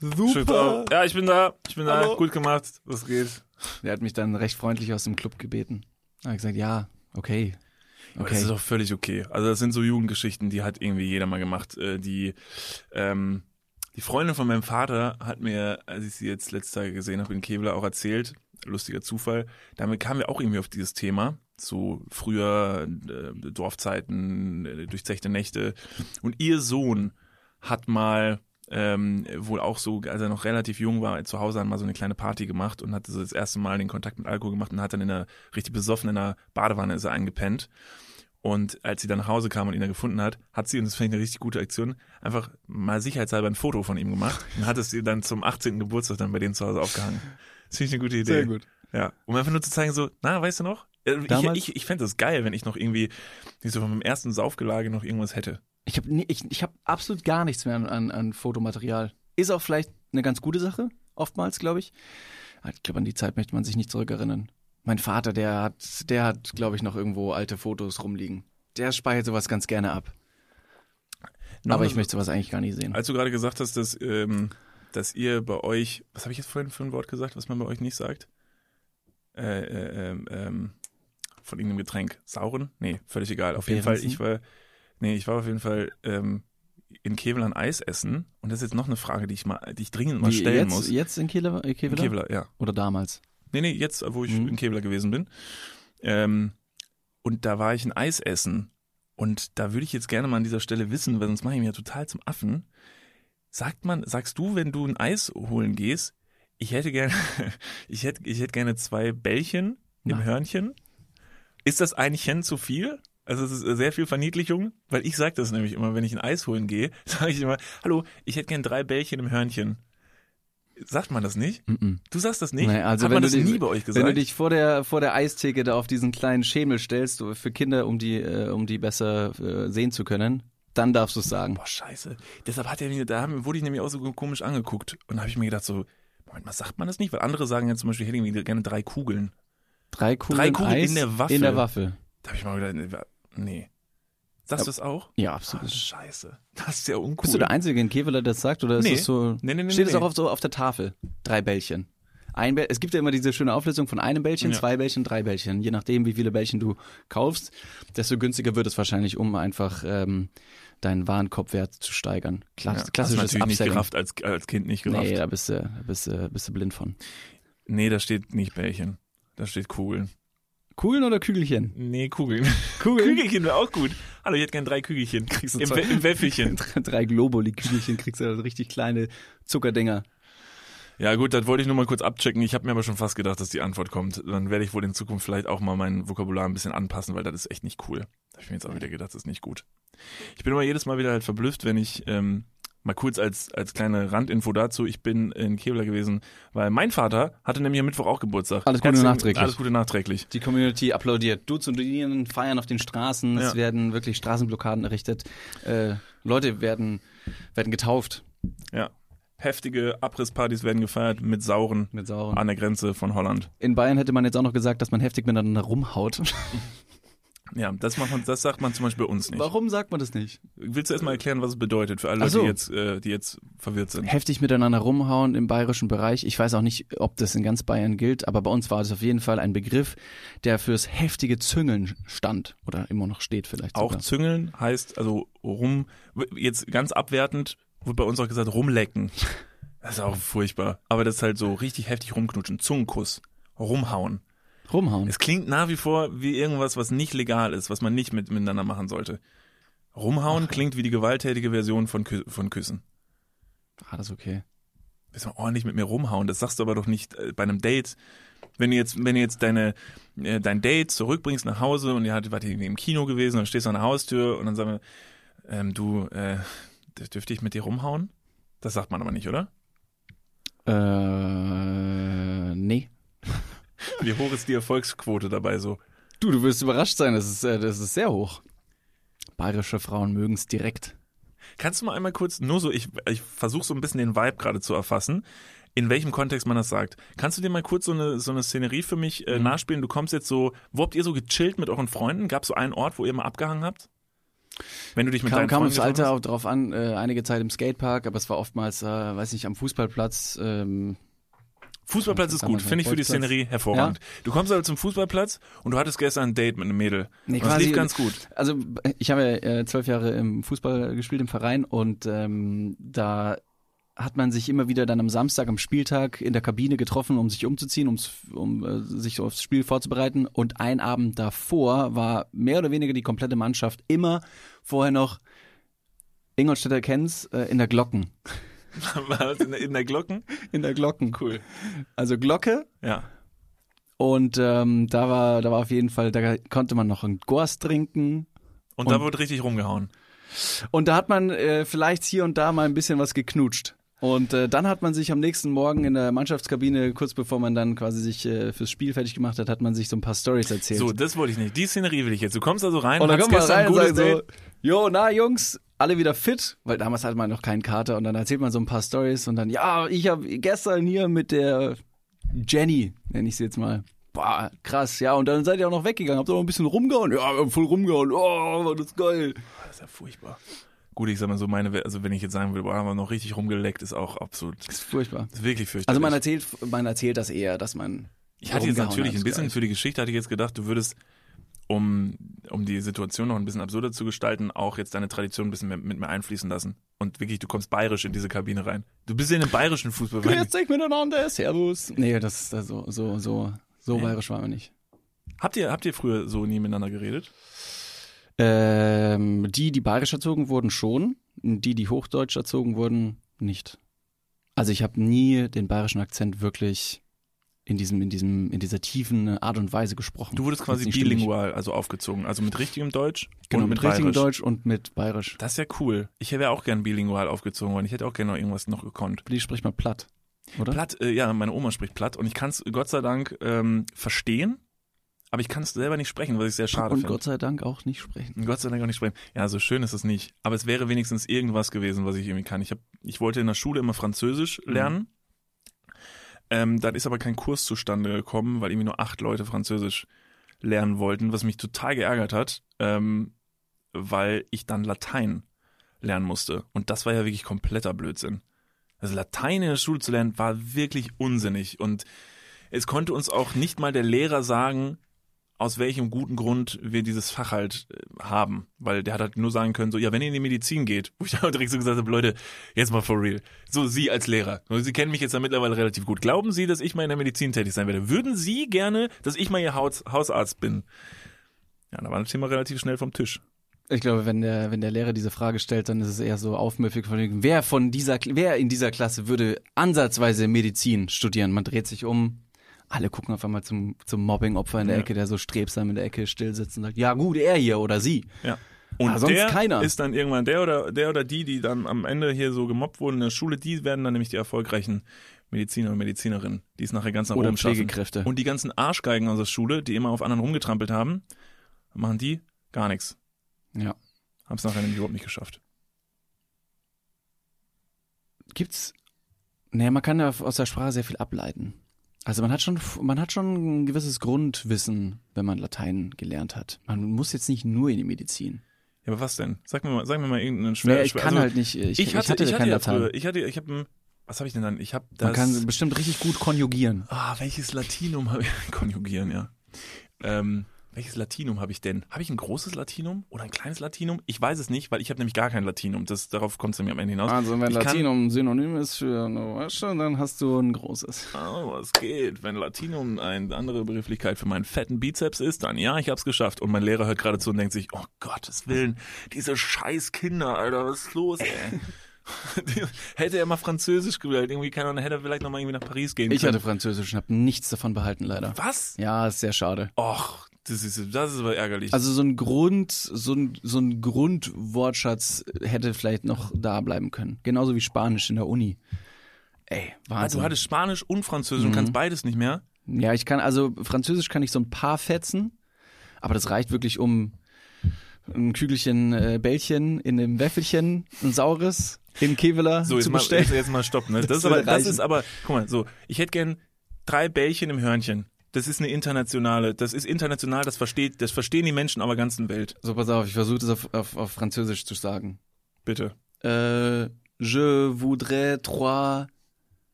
Super. Ja, ich bin da. Ich bin da. Hallo. Gut gemacht. Was geht? Der hat mich dann recht freundlich aus dem Club gebeten. Er hat gesagt, ja, okay. Aber Okay. Das ist doch völlig okay. Also das sind so Jugendgeschichten, die hat irgendwie jeder mal gemacht. Äh, Die, ähm, die Freundin von meinem Vater hat mir, als ich sie jetzt letztes Tag gesehen habe in Kevlar, auch erzählt, lustiger Zufall, damit kamen wir auch irgendwie auf dieses Thema. So früher äh, Dorfzeiten, äh, durchzechte Nächte. Und ihr Sohn hat mal ähm, wohl auch so, als er noch relativ jung war, zu Hause mal so eine kleine Party gemacht und hatte so das erste Mal den Kontakt mit Alkohol gemacht und hat dann in einer richtig besoffen in einer Badewanne ist er eingepennt. Und als sie dann nach Hause kam und ihn da gefunden hat, hat sie, und das fand ich eine richtig gute Aktion, einfach mal sicherheitshalber ein Foto von ihm gemacht und hat es ihr dann zum 18. Geburtstag dann bei denen zu Hause aufgehangen. Das finde ich eine gute Idee. Sehr gut. Ja, um einfach nur zu zeigen, so, na, weißt du noch? Äh, Ich, Damals- ich, ich fände das geil, wenn ich noch irgendwie, nicht so von meinem ersten Saufgelage noch irgendwas hätte. Ich habe ich, ich hab absolut gar nichts mehr an, an, an Fotomaterial. Ist auch vielleicht eine ganz gute Sache, oftmals, glaube ich. Ich glaube, an die Zeit möchte man sich nicht zurückerinnern. Mein Vater, der hat, der hat, glaube ich, noch irgendwo alte Fotos rumliegen. Der speichert sowas ganz gerne ab. Noch Aber ich möchte sowas eigentlich gar nicht sehen. Als du gerade gesagt hast, dass, ähm, dass ihr bei euch, was habe ich jetzt vorhin für ein Wort gesagt, was man bei euch nicht sagt? Äh, äh, ähm, ähm, von irgendeinem Getränk. Sauren? Nee, völlig egal. Auf jeden Fall, ich war, nee, ich war auf jeden Fall ähm, in Kevlar ein Eis essen. Und das ist jetzt noch eine Frage, die ich mal, die ich dringend mal Wie, stellen jetzt, muss. jetzt in Kevlar? Äh, In? Kevlar, ja. Oder damals? Nee, nee, jetzt, wo ich Mhm. in Kevlar gewesen bin. Ähm, und da war ich ein Eis essen. Und da würde ich jetzt gerne mal an dieser Stelle wissen, weil sonst mache ich mich ja total zum Affen. Sagt man, sagst du, wenn du ein Eis holen gehst, ich hätte gerne, ich hätte, ich hätte gerne zwei Bällchen im Nein. Hörnchen. Ist das ein Chen zu viel? Also es ist sehr viel Verniedlichung, weil ich sage das nämlich immer, wenn ich ein Eis holen gehe, sage ich immer, hallo, ich hätte gerne drei Bällchen im Hörnchen. Sagt man das nicht? Mm-mm. Du sagst das nicht? Nee, also Hat wenn man du das dich- nie bei euch gesagt? Wenn du dich vor der vor der Eistheke da auf diesen kleinen Schemel stellst für Kinder, um die äh, um die besser äh, sehen zu können, dann darfst du es sagen. Boah, scheiße. Deshalb hat er mir, da wurde ich nämlich auch so komisch angeguckt. Und da habe ich mir gedacht so, Moment mal, sagt man das nicht? Weil andere sagen ja zum Beispiel, ich hätte gerne drei Kugeln. Drei Kugeln, Drei Kugeln Eis in der Waffel. In der Waffel. Da habe ich mal gedacht, nee. Sagst du das auch? Ja, absolut. scheiße. Das ist ja uncool. Bist du der Einzige in Kevela, der das sagt? Oder ist Nee. das so? Nee, nee, nee, steht nee. es auch auf, so auf der Tafel? Drei Bällchen. Ein Bäll es gibt ja immer diese schöne Auflistung von einem Bällchen, Ja. zwei Bällchen, drei Bällchen. Je nachdem, wie viele Bällchen du kaufst, desto günstiger wird es wahrscheinlich, um einfach ähm, deinen Warenkorbwert zu steigern. Kla ja, hast du klassisches natürlich nicht Upselling. gerafft, als, als Kind nicht gerafft. Nee, Nee, da bist du, da bist du, bist du blind von. da steht nicht Bällchen. Da steht Kugeln. Kugeln oder Kügelchen? Nee, Kugeln. Kugeln? Kügelchen wäre auch gut. Hallo, ich hätte gern drei Kügelchen. Kriegst du Im, zwei- Im Wäffelchen. Drei Globuli-Kügelchen kriegst du also richtig kleine Zuckerdinger. Ja gut, das wollte ich nur mal kurz abchecken. Ich habe mir aber schon fast gedacht, dass die Antwort kommt. Dann werde ich wohl in Zukunft vielleicht auch mal mein Vokabular ein bisschen anpassen, weil das ist echt nicht cool. Da habe ich mir jetzt auch wieder gedacht, das ist nicht gut. Ich bin immer jedes Mal wieder halt verblüfft, wenn ich ähm, mal kurz als als kleine Randinfo dazu, ich bin in Kevlar gewesen, weil mein Vater hatte nämlich am Mittwoch auch Geburtstag. Alles Gute Herzlichen- nachträglich. Alles Gute nachträglich. Die Community applaudiert. Dudes und Dudinen feiern auf den Straßen. Es Ja. werden wirklich Straßenblockaden errichtet. Äh, Leute werden, werden getauft Ja. Heftige Abrisspartys werden gefeiert mit Sauren mit Sauren. an der Grenze von Holland. In Bayern hätte man jetzt auch noch gesagt, dass man heftig miteinander rumhaut. Ja, das macht man, das sagt man zum Beispiel uns nicht. Warum sagt man das nicht? Willst du erstmal erklären, was es bedeutet für alle so. die jetzt, äh, die jetzt verwirrt sind? Heftig miteinander rumhauen im bayerischen Bereich. Ich weiß auch nicht, ob das in ganz Bayern gilt, aber bei uns war das auf jeden Fall ein Begriff, der fürs heftige Züngeln stand oder immer noch steht vielleicht. Auch sogar. züngeln heißt also rum, jetzt ganz abwertend, wird bei uns auch gesagt rumlecken. Das ist auch furchtbar. Aber das ist halt so richtig heftig rumknutschen. Zungenkuss. Rumhauen. Rumhauen. Es klingt nach wie vor wie irgendwas, was nicht legal ist, was man nicht mit, miteinander machen sollte. Rumhauen klingt wie die gewalttätige Version von, Kü von Küssen. Ah, das ist okay. Willst du mal ordentlich mit mir rumhauen? Das sagst du aber doch nicht äh, bei einem Date. Wenn du jetzt, wenn du jetzt deine, äh, dein Date zurückbringst nach Hause und ihr hattet, wart im Kino gewesen und stehst an der Haustür und dann sagen wir, ähm, du, äh, dürfte ich mit dir rumhauen? Das sagt man aber nicht, oder? Äh, nee. Wie hoch ist die Erfolgsquote dabei so? Du, du wirst überrascht sein, das ist, äh, das ist sehr hoch. Bayerische Frauen mögen es direkt. Kannst du mal einmal kurz, nur so, ich, ich versuche so ein bisschen den Vibe gerade zu erfassen, in welchem Kontext man das sagt. Kannst du dir mal kurz so eine, so eine Szenerie für mich äh, Mhm. nachspielen? Du kommst jetzt so, wo habt ihr so gechillt mit euren Freunden? Gab es so einen Ort, wo ihr mal abgehangen habt? Wenn du dich mit Kam, kam aufs Alter auch drauf an, äh, einige Zeit im Skatepark, aber es war oftmals, äh, weiß nicht, am Fußballplatz. Ähm? Fußballplatz ist gut, finde ich für die. Szenerie hervorragend. Du kommst also zum Fußballplatz und du hattest gestern ein Date mit einem Mädel. Nee, das lief ganz gut. also ich habe ja äh, zwölf Jahre im Fußball gespielt im Verein und ähm, da hat man sich immer wieder dann am Samstag, am Spieltag in der Kabine getroffen, um sich umzuziehen, ums, um äh, sich aufs Spiel vorzubereiten. Und ein Abend davor war mehr oder weniger die komplette Mannschaft immer vorher noch Ingolstädter kennt's, äh, in der Glocken. War das in, der, in der Glocken? In der Glocken. Cool. Also Glocke Ja. und ähm, da war da war auf jeden Fall, da konnte man noch einen Gorst trinken. Und, da Und- wird richtig rumgehauen. Und da hat man äh, vielleicht hier und da mal ein bisschen was geknutscht. Und äh, dann hat man sich am nächsten Morgen in der Mannschaftskabine, kurz bevor man dann quasi sich äh, fürs Spiel fertig gemacht hat, hat man sich so ein paar Stories erzählt. So, das wollte ich nicht. Die Szenerie will ich jetzt. Du kommst also rein und dann hast kommt man gestern rein ein und gutes sagt so. Jo, na Jungs, alle wieder fit, weil damals hatte man noch keinen Kater und dann erzählt man so ein paar Stories und dann, ja, ich habe gestern hier mit der Jenny, nenne ich sie jetzt mal. Boah, krass, ja, und dann seid ihr auch noch weggegangen, habt ihr noch ein bisschen rumgehauen? Ja, wir haben voll rumgehauen, oh, war das geil. Das ist ja furchtbar. Gut, ich sag mal so, meine, also wenn ich jetzt sagen würde, boah, haben wir noch richtig rumgeleckt, ist auch absolut, Das ist furchtbar. das ist wirklich fürchterlich. Also man erzählt, man erzählt das eher, dass man. Ich hatte jetzt natürlich hat, ein bisschen für die Geschichte hatte ich jetzt gedacht, du würdest, um, um die Situation noch ein bisschen absurder zu gestalten, auch jetzt deine Tradition ein bisschen mehr, mit mir einfließen lassen. Und wirklich, du kommst bayerisch in diese Kabine rein. Du bist in einem bayerischen Fußball. Grüß dich miteinander, Servus. Nee, das ist so, so, so, so Nee. bayerisch waren wir nicht. Habt ihr, habt ihr früher so nie miteinander geredet? Ähm, die, die bayerisch erzogen wurden, schon. Die, die hochdeutsch erzogen wurden, nicht. Also ich habe nie den bayerischen Akzent wirklich in diesem, in diesem, in dieser tiefen Art und Weise gesprochen. Du wurdest quasi nicht stimmig. bilingual, also aufgezogen. Also mit richtigem Deutsch Genau, und mit, mit, richtigem bayerisch. Deutsch und mit bayerisch. Das ist ja cool. Ich wäre auch gern bilingual aufgezogen worden. Ich hätte auch gerne noch irgendwas noch gekonnt. Wie spricht man platt? oder? Platt, äh, ja, meine Oma spricht platt und ich kann es Gott sei Dank ähm, verstehen, aber ich kann es selber nicht sprechen, was ich sehr schade Und finde. Gott sei Dank auch nicht sprechen. Gott sei Dank auch nicht sprechen. Ja, so schön ist es nicht. Aber es wäre wenigstens irgendwas gewesen, was ich irgendwie kann. Ich, hab, ich wollte in der Schule immer Französisch Mhm. Ähm, dann ist aber kein Kurs zustande gekommen, weil irgendwie nur acht Leute Französisch lernen wollten, was mich total geärgert hat, ähm, weil ich dann Latein lernen musste. Und das war ja wirklich kompletter Blödsinn. Also Latein in der Schule zu lernen, war wirklich unsinnig. Und es konnte uns auch nicht mal der Lehrer sagen, aus welchem guten Grund wir dieses Fach halt äh, haben. Weil der hat halt nur sagen können, so, ja, wenn ihr in die Medizin geht, wo ich dann direkt so gesagt habe, Leute, jetzt mal for real. So, Sie als Lehrer. Sie kennen mich jetzt ja mittlerweile relativ gut. Glauben Sie, dass ich mal in der Medizin tätig sein werde? Würden Sie gerne, dass ich mal Ihr Haus, Hausarzt bin? Ja, da war das Thema relativ schnell vom Tisch. Ich glaube, wenn der, wenn der Lehrer diese Frage stellt, dann ist es eher so aufmüffig von wer von dieser, wer in dieser Klasse würde ansatzweise Medizin studieren? Man dreht sich um, alle gucken auf einmal zum, zum Mobbing-Opfer in der Ja. Ecke, der so strebsam in der Ecke still sitzt und sagt, ja gut, er hier oder sie. Ja. Und Ah, sonst der keiner. ist dann irgendwann der oder der oder die, die dann am Ende hier so gemobbt wurden in der Schule, die werden dann nämlich die erfolgreichen Mediziner und Medizinerinnen, die es nachher ganz nach Oder oben schaffen. Pflegekräfte. Und die ganzen Arschgeigen aus der Schule, die immer auf anderen rumgetrampelt haben, machen die gar nichts. Ja. Haben es nachher nämlich überhaupt nicht geschafft. Gibt's, naja, man kann ja aus der Sprache sehr viel ableiten. Also man hat schon, man hat schon ein gewisses Grundwissen, wenn man Latein gelernt hat. Man muss jetzt nicht nur in die Medizin. Ja, aber was denn? Sag mir mal, sag mir mal irgendeinen schwer. Naja, ich schwer- kann also, halt nicht, ich, ich hatte, ich hatte, kein ja Latein. früher, ich hatte, ich habe, was habe ich denn dann? Ich habe das. Man kann bestimmt richtig gut konjugieren. Ah, welches Latinum habe ich? Konjugieren, ja. Ähm, welches Latinum habe ich denn? Habe ich ein großes Latinum oder ein kleines Latinum? Ich weiß es nicht, weil ich habe nämlich gar kein Latinum. Das, darauf kommt es mir am Ende hinaus. Also wenn Ich kann- Latinum ein Synonym ist für eine Wasche, dann hast du ein großes. Oh, was geht? Wenn Latinum eine andere Begrifflichkeit für meinen fetten Bizeps ist, dann ja, ich hab's geschafft. Und mein Lehrer hört gerade zu und denkt sich, oh Gottes Willen, diese scheiß Kinder, Alter, was ist los, ey? hätte er mal Französisch gewählt, irgendwie kann er, hätte er vielleicht noch mal irgendwie nach Paris gehen Ich können. hatte Französisch und habe nichts davon behalten leider. Was? Ja, ist sehr schade. Och, das ist, das ist aber ärgerlich. Also so ein Grund, so ein, so ein Grundwortschatz hätte vielleicht noch da bleiben können. Genauso wie Spanisch in der Uni. Ey, Ah, Wahnsinn. du hattest Spanisch und Französisch und Mhm. kannst beides nicht mehr. Ja, ich kann, also Französisch kann ich so ein paar fetzen, aber das reicht wirklich um ein Kügelchen äh, Bällchen in einem Wäffelchen, ein saures, im Keveler So, jetzt zu mal, bestellen. jetzt, jetzt mal stopp, ne? Das, Das ist aber, das ist aber, guck mal, so, ich hätte gern drei Bällchen im Hörnchen. Das ist eine internationale, das ist international, das versteht, das verstehen die Menschen auf der ganzen Welt. So, pass auf, ich versuche das auf, auf, auf Französisch zu sagen. Bitte. Äh, je voudrais trois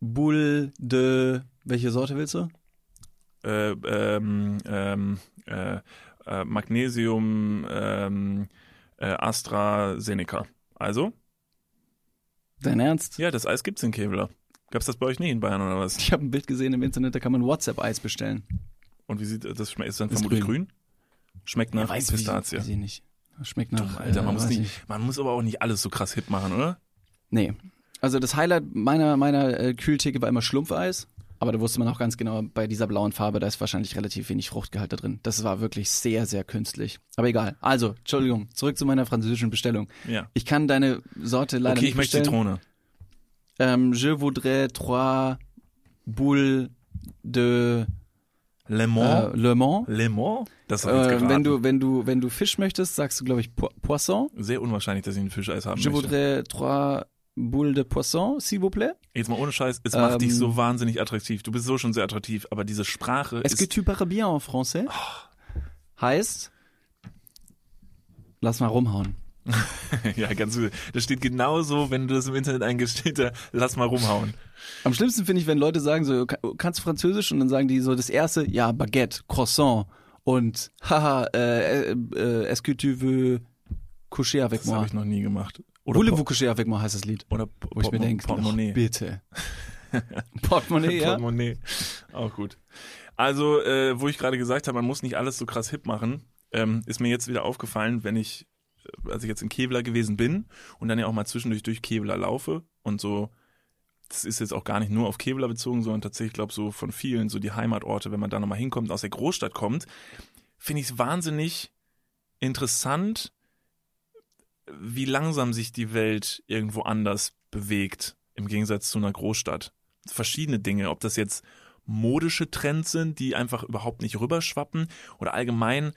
boules de... Welche Sorte willst du? Äh, ähm, ähm, äh, äh, Magnesium, ähm, äh, AstraZeneca. Also? Dein Ernst? Ja, das Eis gibt's in Keveler. Gab's das bei euch nicht in Bayern oder was? Ich habe ein Bild gesehen im Internet, da kann man WhatsApp-Eis bestellen. Und wie sieht das schmeckt? Ist dann Ist vermutlich grün. grün? Schmeckt nach weiß Pistazie. Ich, weiß ich nicht. Schmeckt nach... Alter, man äh, muss weiß nicht, man muss aber auch nicht alles so krass hip machen, oder? Nee. Also das Highlight meiner, meiner äh, Kühltheke war immer Schlumpfeis. Aber da wusste man auch ganz genau, bei dieser blauen Farbe, da ist wahrscheinlich relativ wenig Fruchtgehalt da drin. Das war wirklich sehr, sehr künstlich. Aber egal. Also, Entschuldigung, zurück zu meiner französischen Bestellung. Ja. Ich kann deine Sorte leider Okay, nicht ich möchte. Zitrone. Ähm, je voudrais trois boules de Le äh, Mans. Le Mans. Le Mans? Das habe ich jetzt Äh, wenn du wenn du wenn du Fisch möchtest, sagst du glaube ich Po- Poisson. Sehr unwahrscheinlich, dass ich ein Fischeis haben Je möchte. voudrais trois boules de Poisson, s'il vous plaît. Jetzt mal ohne Scheiß, es macht Ähm, dich so wahnsinnig attraktiv. Du bist so schon sehr attraktiv, aber diese Sprache Est-ce que tu parles bien en français? Heißt, lass mal rumhauen. ja, ganz Das steht genauso, wenn du das im Internet eingibst, steht da, lass mal rumhauen. Am schlimmsten finde ich, wenn Leute sagen so, "Ka- kannst du Französisch? Und dann sagen die so das erste, ja, Baguette, Croissant und haha, äh, äh, est-ce que tu veux coucher avec Das habe moi? ich noch nie gemacht. Oder, Voulez-vous coucher avec moi heißt das Lied. oder Wo ich mir denke, Portemonnaie. oh, bitte. Portemonnaie, ja? Portemonnaie. Auch gut. Also, äh, wo ich gerade gesagt habe, man muss nicht alles so krass hip machen, ähm, ist mir jetzt wieder aufgefallen, wenn ich, als ich jetzt in Kevlar gewesen bin und dann ja auch mal zwischendurch durch Kevlar laufe und so, das ist jetzt auch gar nicht nur auf Kevlar bezogen, sondern tatsächlich, glaube so von vielen, so die Heimatorte, wenn man da nochmal hinkommt, aus der Großstadt kommt, finde ich es wahnsinnig interessant, wie langsam sich die Welt irgendwo anders bewegt, im Gegensatz zu einer Großstadt. verschiedene Dinge, ob das jetzt modische Trends sind, die einfach überhaupt nicht rüberschwappen oder allgemein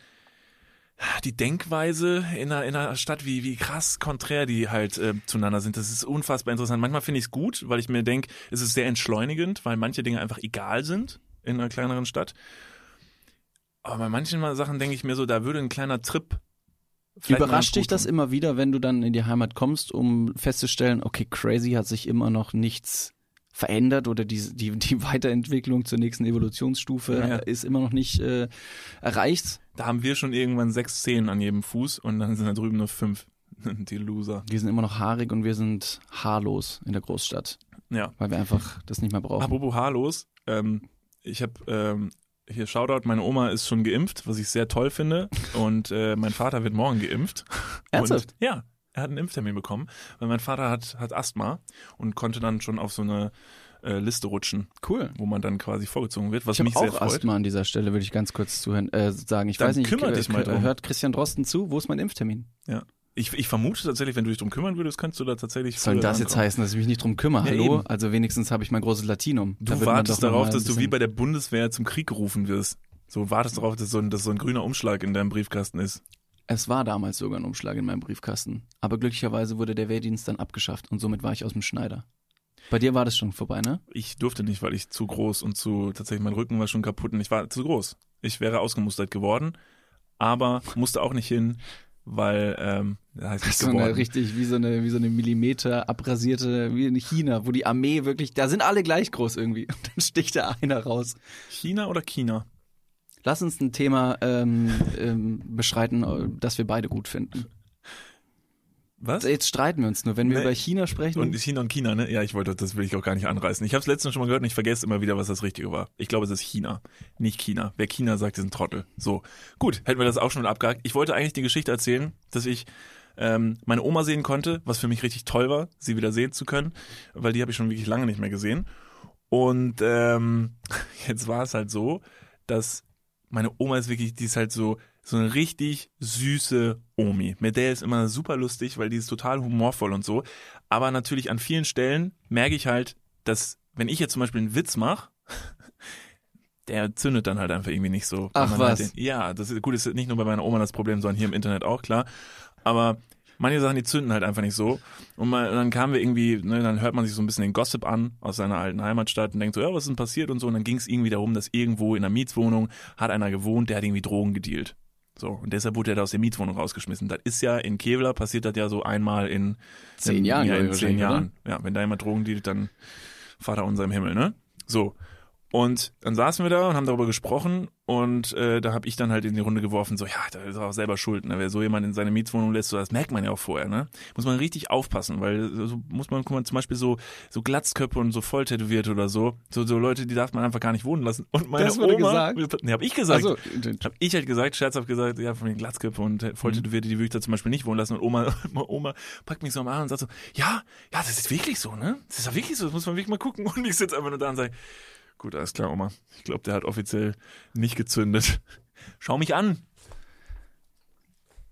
die Denkweise in einer, in einer Stadt, wie, wie krass konträr die halt äh, zueinander sind. Das ist unfassbar interessant. Manchmal finde ich es gut, weil ich mir denke, es ist sehr entschleunigend, weil manche Dinge einfach egal sind in einer kleineren Stadt. Aber bei manchen Sachen denke ich mir so, da würde ein kleiner Trip. Überrascht dich das immer wieder, wenn du dann in die Heimat kommst, um festzustellen, okay, crazy hat sich immer noch nichts verändert oder die, die, die Weiterentwicklung zur nächsten Evolutionsstufe Ja, ja. ist immer noch nicht äh, erreicht. Da haben wir schon irgendwann sechs Zehen an jedem Fuß und dann sind da drüben nur fünf. Die Loser. Wir sind immer noch haarig und wir sind haarlos in der Großstadt, Ja. weil wir einfach das nicht mehr brauchen. Apropos haarlos, ähm, ich habe ähm, hier Shoutout, meine Oma ist schon geimpft, was ich sehr toll finde. Und äh, mein Vater wird morgen geimpft. Ernsthaft? Und, ja, er hat einen Impftermin bekommen, weil mein Vater hat, hat Asthma und konnte dann schon auf so eine äh, Liste rutschen, Cool. wo man dann quasi vorgezogen wird, was Ich mich sehr auch freut. Asthma an dieser Stelle, würde ich ganz kurz zuhören, äh, sagen. Ich Dann weiß nicht, kümmere dich mal drum. hört Christian Drosten zu? Wo ist mein Impftermin? Ich, ich vermute tatsächlich, wenn du dich drum kümmern würdest, könntest du da tatsächlich. Soll das jetzt heißen, dass ich mich nicht drum kümmere? Ja, Hallo? eben. Also wenigstens habe ich mein großes Latinum. Da Du man wartest darauf, dass du wie bei der Bundeswehr zum Krieg gerufen wirst. So wartest darauf, dass so, ein, dass so ein grüner Umschlag in deinem Briefkasten ist. Es war damals sogar ein Umschlag in meinem Briefkasten. Aber glücklicherweise wurde der Wehrdienst dann abgeschafft und somit war ich aus dem Schneider. Bei dir war das schon vorbei, ne? Ich durfte nicht, weil ich zu groß und zu, tatsächlich mein Rücken war schon kaputt und ich war zu groß. Ich wäre ausgemustert geworden, aber musste auch nicht hin, weil, ähm, da heißt nicht So eine geworden. richtig, wie so eine, wie so eine Millimeter abrasierte, wie in China, wo die Armee wirklich, da sind alle gleich groß irgendwie. Und dann sticht da einer raus. China oder China? Lass uns ein Thema ähm, ähm, beschreiten, äh, das wir beide gut finden. Was? Jetzt streiten wir uns nur, wenn wir Nee. über China sprechen. Und China und China, ne? Ja, ich wollte, das will ich auch gar nicht anreißen. Ich habe es letztens schon mal gehört und ich vergesse immer wieder, was das Richtige war. Ich glaube, es ist China, nicht China. Wer China sagt, ist ein Trottel. So, gut, hätten wir das auch schon abgehakt. Ich wollte eigentlich die Geschichte erzählen, dass ich ähm, meine Oma sehen konnte, was für mich richtig toll war, sie wieder sehen zu können, weil die habe ich schon wirklich lange nicht mehr gesehen. Und ähm, jetzt war es halt so, dass meine Oma ist wirklich, die ist halt so, so eine richtig süße Omi. Mit der ist immer super lustig, weil die ist total humorvoll und so. Aber natürlich an vielen Stellen merke ich halt, dass wenn ich jetzt zum Beispiel einen Witz mache, der zündet dann halt einfach irgendwie nicht so. Ach, was? Halt den, ja, das ist gut, ist nicht nur bei meiner Oma das Problem, sondern hier im Internet auch, klar. Aber manche Sachen, die zünden halt einfach nicht so. Und, mal, dann kamen wir irgendwie, ne, dann hört man sich so ein bisschen den Gossip an aus seiner alten Heimatstadt und denkt so, ja, was ist denn passiert und so. Und dann ging es irgendwie darum, dass irgendwo in einer Mietswohnung hat einer gewohnt, der hat irgendwie Drogen gedealt. So, und deshalb wurde er da aus der Mietswohnung rausgeschmissen. Das ist ja in Kevlar passiert das ja so einmal in Zehn Jahren, Ja, in zehn Jahren. Ja, wenn da jemand Drogen dealt, dann Vater unser im Himmel, ne? So. Und dann saßen wir da und haben darüber gesprochen und äh, da habe ich dann halt in die Runde geworfen, so, ja, da ist er auch selber schuld. Ne? Wer so jemand in seine Mietswohnung lässt, so, das merkt man ja auch vorher, ne? Muss man richtig aufpassen, weil so muss man, guck mal, zum Beispiel so, so Glatzköpfe und so voll tätowiert oder so, so, so Leute, die darf man einfach gar nicht wohnen lassen. Und meine Das wurde Oma, gesagt? Ne, hab ich gesagt. also, Hab ich halt gesagt, scherzhaft gesagt, ja, von den Glatzköpfe und äh, Volltätowierte, die würde ich da zum Beispiel nicht wohnen lassen. Und Oma, Oma packt mich so am Arm und sagt so, ja, ja, das ist wirklich so, ne? Das ist ja wirklich so, das muss man wirklich mal gucken. Und ich sitze einfach nur da und sage, gut, alles klar, Oma. Ich glaube, der hat offiziell nicht gezündet. Schau mich an.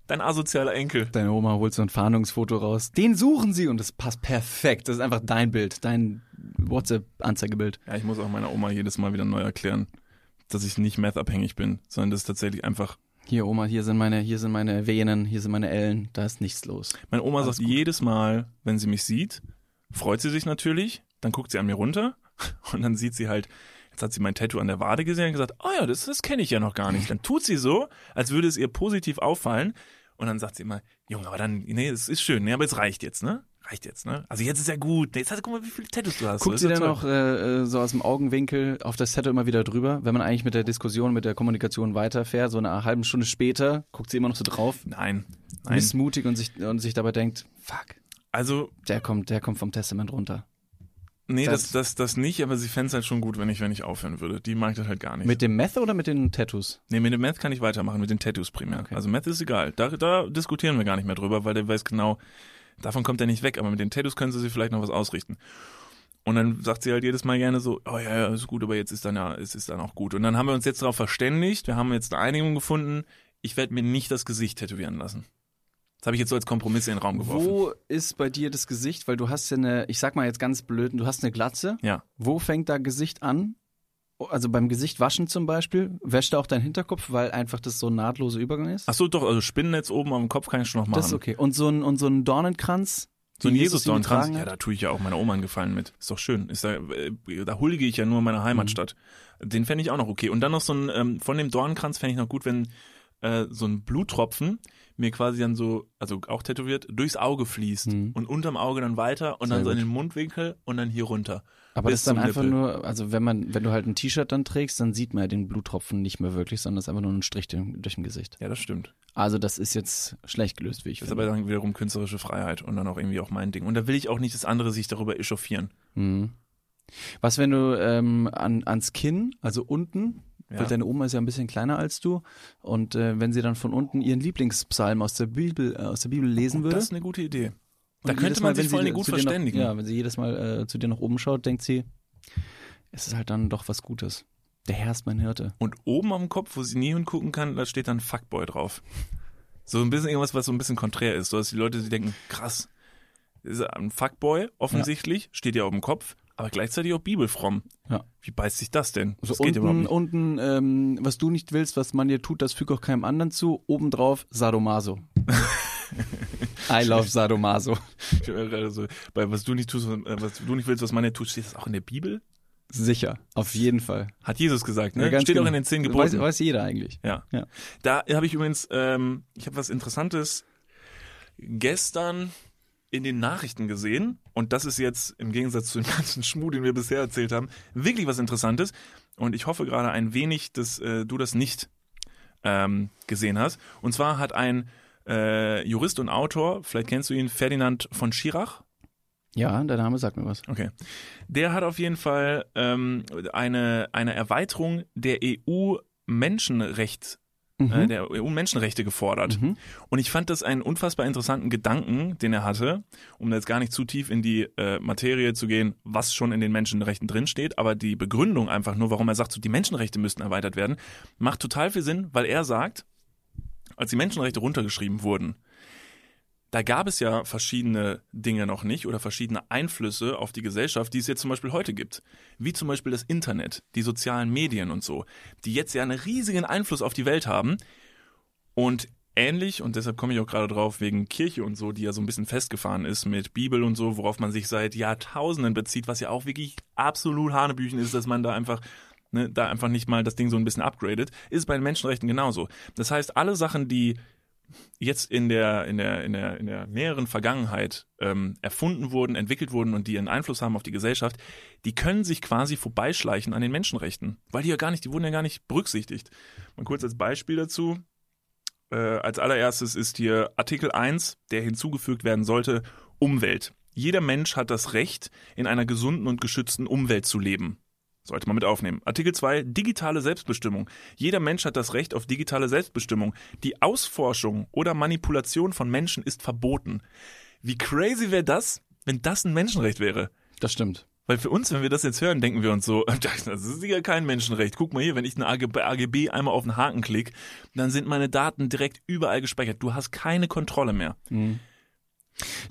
Dein asozialer Enkel. deine Oma holt so ein Fahndungsfoto raus. Den suchen sie und das passt perfekt. Das ist einfach dein Bild, dein WhatsApp-Anzeigebild. Ja, ich muss auch meiner Oma jedes Mal wieder neu erklären, dass ich nicht meth-abhängig bin, sondern das ist tatsächlich einfach Hier, Oma, hier sind meine, hier sind meine Venen, hier sind meine Ellen, da ist nichts los. Meine Oma Alles sagt gut. jedes Mal, wenn sie mich sieht, freut sie sich natürlich, dann guckt sie an mir runter und dann sieht sie halt, jetzt hat sie mein Tattoo an der Wade gesehen und gesagt, oh ja, das, das kenne ich ja noch gar nicht. Dann tut sie so, als würde es ihr positiv auffallen und dann sagt sie immer, Junge, aber dann, nee, es ist schön, nee, aber es reicht jetzt, ne? Reicht jetzt, ne? Also jetzt ist ja gut. Jetzt hast, guck mal, wie viele Tattoos du hast. Guckt sie ja noch äh, äh, so aus dem Augenwinkel auf das Tattoo immer wieder drüber, wenn man eigentlich mit der Diskussion, mit der Kommunikation weiterfährt, so eine halbe Stunde später, guckt sie immer noch so drauf, Nein, nein. missmutig und sich, und sich dabei denkt, fuck, Also, der kommt, der kommt vom Testament runter. Nee, Das- das, das, das nicht, aber sie fände es halt schon gut, wenn ich, wenn ich aufhören würde. Die mag das halt gar nicht. Mit dem Meth oder mit den Tattoos? Nee, mit dem Meth kann ich weitermachen, mit den Tattoos primär. Okay. Also Meth ist egal. Da, da diskutieren wir gar nicht mehr drüber, weil der weiß genau, davon kommt er nicht weg, aber mit den Tattoos können sie sich vielleicht noch was ausrichten. Und dann sagt sie halt jedes Mal gerne so, oh ja, ja, ist gut, aber jetzt ist dann ja, es ist dann auch gut. Und dann haben wir uns jetzt darauf verständigt, wir haben jetzt eine Einigung gefunden, ich werde mir nicht das Gesicht tätowieren lassen. Das habe ich jetzt so als Kompromiss in den Raum geworfen. Wo ist bei dir das Gesicht? Weil du hast ja eine, ich sag mal jetzt ganz blöd, du hast eine Glatze. Ja. Wo fängt da Gesicht an? Also beim Gesicht waschen zum Beispiel, wäscht da auch dein Hinterkopf, weil einfach das so ein nahtloser Übergang ist? Ach so, doch, also Spinnennetz oben dem Kopf kann ich schon noch machen. das ist okay. Und so ein, und so ein Dornenkranz? So ein Jesus getragen ja, da tue ich ja auch meiner Oma einen Gefallen mit. Ist doch schön. Ist da, äh, da huldige ich ja nur meine Heimatstadt. Mhm. Den fände ich auch noch okay. Und dann noch so ein, ähm, von dem Dornkranz fände ich noch gut, wenn äh, so ein Bluttropfen mir quasi dann so, also auch tätowiert, durchs Auge fließt Mhm. und unterm Auge dann weiter und Sehr dann so in gut. den Mundwinkel und dann hier runter. Aber das ist dann einfach Nippel. nur, also wenn man, wenn du halt ein T-Shirt dann trägst, dann sieht man ja den Bluttropfen nicht mehr wirklich, sondern es ist einfach nur ein Strich durch durch dem Gesicht. Ja, das stimmt. Also das ist jetzt schlecht gelöst, wie ich Das ist finde. aber dann wiederum künstlerische Freiheit und dann auch irgendwie auch mein Ding. Und da will ich auch nicht, dass andere sich darüber echauffieren. Mhm. Was, wenn du ähm, an, ans Kinn, also unten, Ja. weil deine Oma ist ja ein bisschen kleiner als du, und äh, wenn sie dann von unten ihren Lieblingspsalm aus der Bibel, äh, aus der Bibel lesen würde. Das ist eine gute Idee. Da könnte man Mal, sich vor allem gut verständigen. Noch, ja, wenn sie jedes Mal äh, zu dir nach oben schaut, denkt sie, es ist halt dann doch was Gutes. Der Herr ist mein Hirte. Und oben am Kopf, wo sie nie hingucken kann, da steht dann Fuckboy drauf. So ein bisschen irgendwas, was so ein bisschen konträr ist, so dass die Leute sich denken, krass, ist ein Fuckboy offensichtlich, steht ja auf dem Kopf, aber gleichzeitig auch bibelfromm. Ja. Wie beißt sich das denn? So das geht überhaupt unten, nicht. unten ähm, was du nicht willst, was man dir tut, das füg auch keinem anderen zu. Obendrauf Sadomaso. I love Sadomaso. Ich höre gerade so, bei was du nicht tust, äh, was du nicht willst, was man nicht tut, steht das auch in der Bibel? Sicher, auf jeden Fall. Hat Jesus gesagt, ne? Ja, steht auch genau. in den zehn Weiß, Geboten. weiß jeder eigentlich. Ja. Ja. Da habe ich übrigens, ähm, ich habe was Interessantes gestern in den Nachrichten gesehen. Und das ist jetzt im Gegensatz zu dem ganzen Schmuh, den wir bisher erzählt haben, wirklich was Interessantes. Und ich hoffe gerade ein wenig, dass äh, du das nicht ähm, gesehen hast. Und zwar hat ein äh, Jurist und Autor, vielleicht kennst du ihn, Ferdinand von Schirach, Ja, der Name sagt mir was. Okay. Der hat auf jeden Fall ähm, eine, eine Erweiterung der EU-Menschenrecht, äh, der EU-Menschenrechte gefordert. Mhm. Und ich fand das einen unfassbar interessanten Gedanken, den er hatte, um da jetzt gar nicht zu tief in die äh, Materie zu gehen, was schon in den Menschenrechten drinsteht, aber die Begründung einfach nur, warum er sagt, so, die Menschenrechte müssten erweitert werden, macht total viel Sinn, weil er sagt, als die Menschenrechte runtergeschrieben wurden, da gab es ja verschiedene Dinge noch nicht oder verschiedene Einflüsse auf die Gesellschaft, die es jetzt zum Beispiel heute gibt. Wie zum Beispiel das Internet, die sozialen Medien und so, die jetzt ja einen riesigen Einfluss auf die Welt haben. Und ähnlich, und deshalb komme ich auch gerade drauf, wegen Kirche und so, die ja so ein bisschen festgefahren ist mit Bibel und so, worauf man sich seit Jahrtausenden bezieht, was ja auch wirklich absolut Hanebüchen ist, dass man da einfach ne, da einfach nicht mal das Ding so ein bisschen upgradet, ist bei den Menschenrechten genauso. Das heißt, alle Sachen, die jetzt in der, in der, in der, in der näheren Vergangenheit ähm, erfunden wurden, entwickelt wurden und die einen Einfluss haben auf die Gesellschaft, die können sich quasi vorbeischleichen an den Menschenrechten. Weil die ja gar nicht, die wurden ja gar nicht berücksichtigt. Mal kurz als Beispiel dazu. Äh, als allererstes ist hier Artikel 1, der hinzugefügt werden sollte, Umwelt. Jeder Mensch hat das Recht, in einer gesunden und geschützten Umwelt zu leben. Sollte man mit aufnehmen. Artikel 2, digitale Selbstbestimmung. Jeder Mensch hat das Recht auf digitale Selbstbestimmung. Die Ausforschung oder Manipulation von Menschen ist verboten. Wie crazy wäre das, wenn das ein Menschenrecht wäre? Das stimmt. Weil für uns, wenn wir das jetzt hören, denken wir uns so, das ist ja kein Menschenrecht. Guck mal hier, wenn ich eine AGB, einmal auf den Haken klicke, dann sind meine Daten direkt überall gespeichert. Du hast keine Kontrolle mehr. D-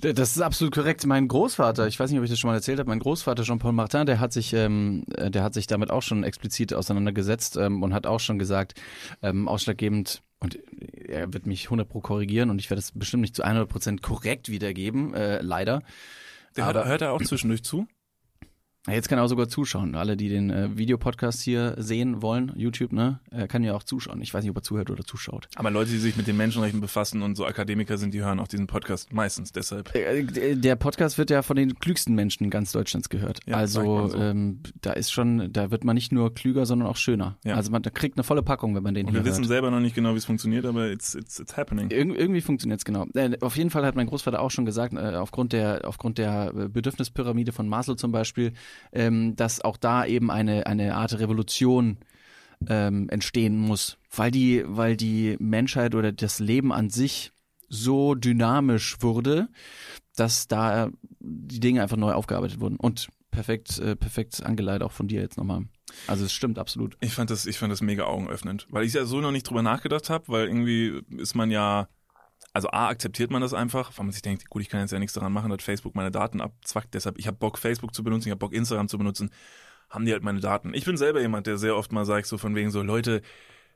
Das ist absolut korrekt. Mein Großvater, ich weiß nicht, ob ich das schon mal erzählt habe, mein Großvater Jean-Paul Martin, der hat sich, ähm, äh, der hat sich damit auch schon explizit auseinandergesetzt ähm, und hat auch schon gesagt, ähm, ausschlaggebend, und er wird mich 100 pro korrigieren und ich werde es bestimmt nicht zu 100 Prozent korrekt wiedergeben, äh, leider. Der Aber- hört, hört er auch zwischendurch zu? Jetzt kann er auch sogar zuschauen. Alle, die den äh, Videopodcast hier sehen wollen, YouTube, ne, er kann ja auch zuschauen. Ich weiß nicht, ob er zuhört oder zuschaut. Aber Leute, die sich mit den Menschenrechten befassen und so Akademiker sind, die hören auch diesen Podcast meistens deshalb. Äh, Der Podcast wird ja von den klügsten Menschen ganz Deutschlands gehört. Ja, also so. ähm, da ist schon, da wird man nicht nur klüger, sondern auch schöner. Ja. Also man da kriegt eine volle Packung, wenn man den Und hier wir wissen hört. selber noch nicht genau, wie es funktioniert, aber it's, it's, it's happening. Ir irgendwie funktioniert's genau. Äh, auf jeden Fall hat mein Großvater auch schon gesagt, äh, aufgrund der aufgrund der äh, Bedürfnispyramide von Maslow zum Beispiel, ähm, dass auch da eben eine eine Art Revolution ähm, entstehen muss, weil die weil die Menschheit oder das Leben an sich so dynamisch wurde, dass da die Dinge einfach neu aufgearbeitet wurden und perfekt äh, perfekt angeleitet auch von dir jetzt nochmal. Also es stimmt absolut. Ich fand das, ich fand das mega augenöffnend, weil ich ja so noch nicht drüber nachgedacht habe, weil irgendwie ist man ja also A, akzeptiert man das einfach, weil man sich denkt, gut, ich kann jetzt ja nichts daran machen, dass Facebook meine Daten abzwackt, deshalb, ich habe Bock, Facebook zu benutzen, ich habe Bock, Instagram zu benutzen, haben die halt meine Daten. Ich bin selber jemand, der sehr oft mal sagt, so von wegen so, Leute,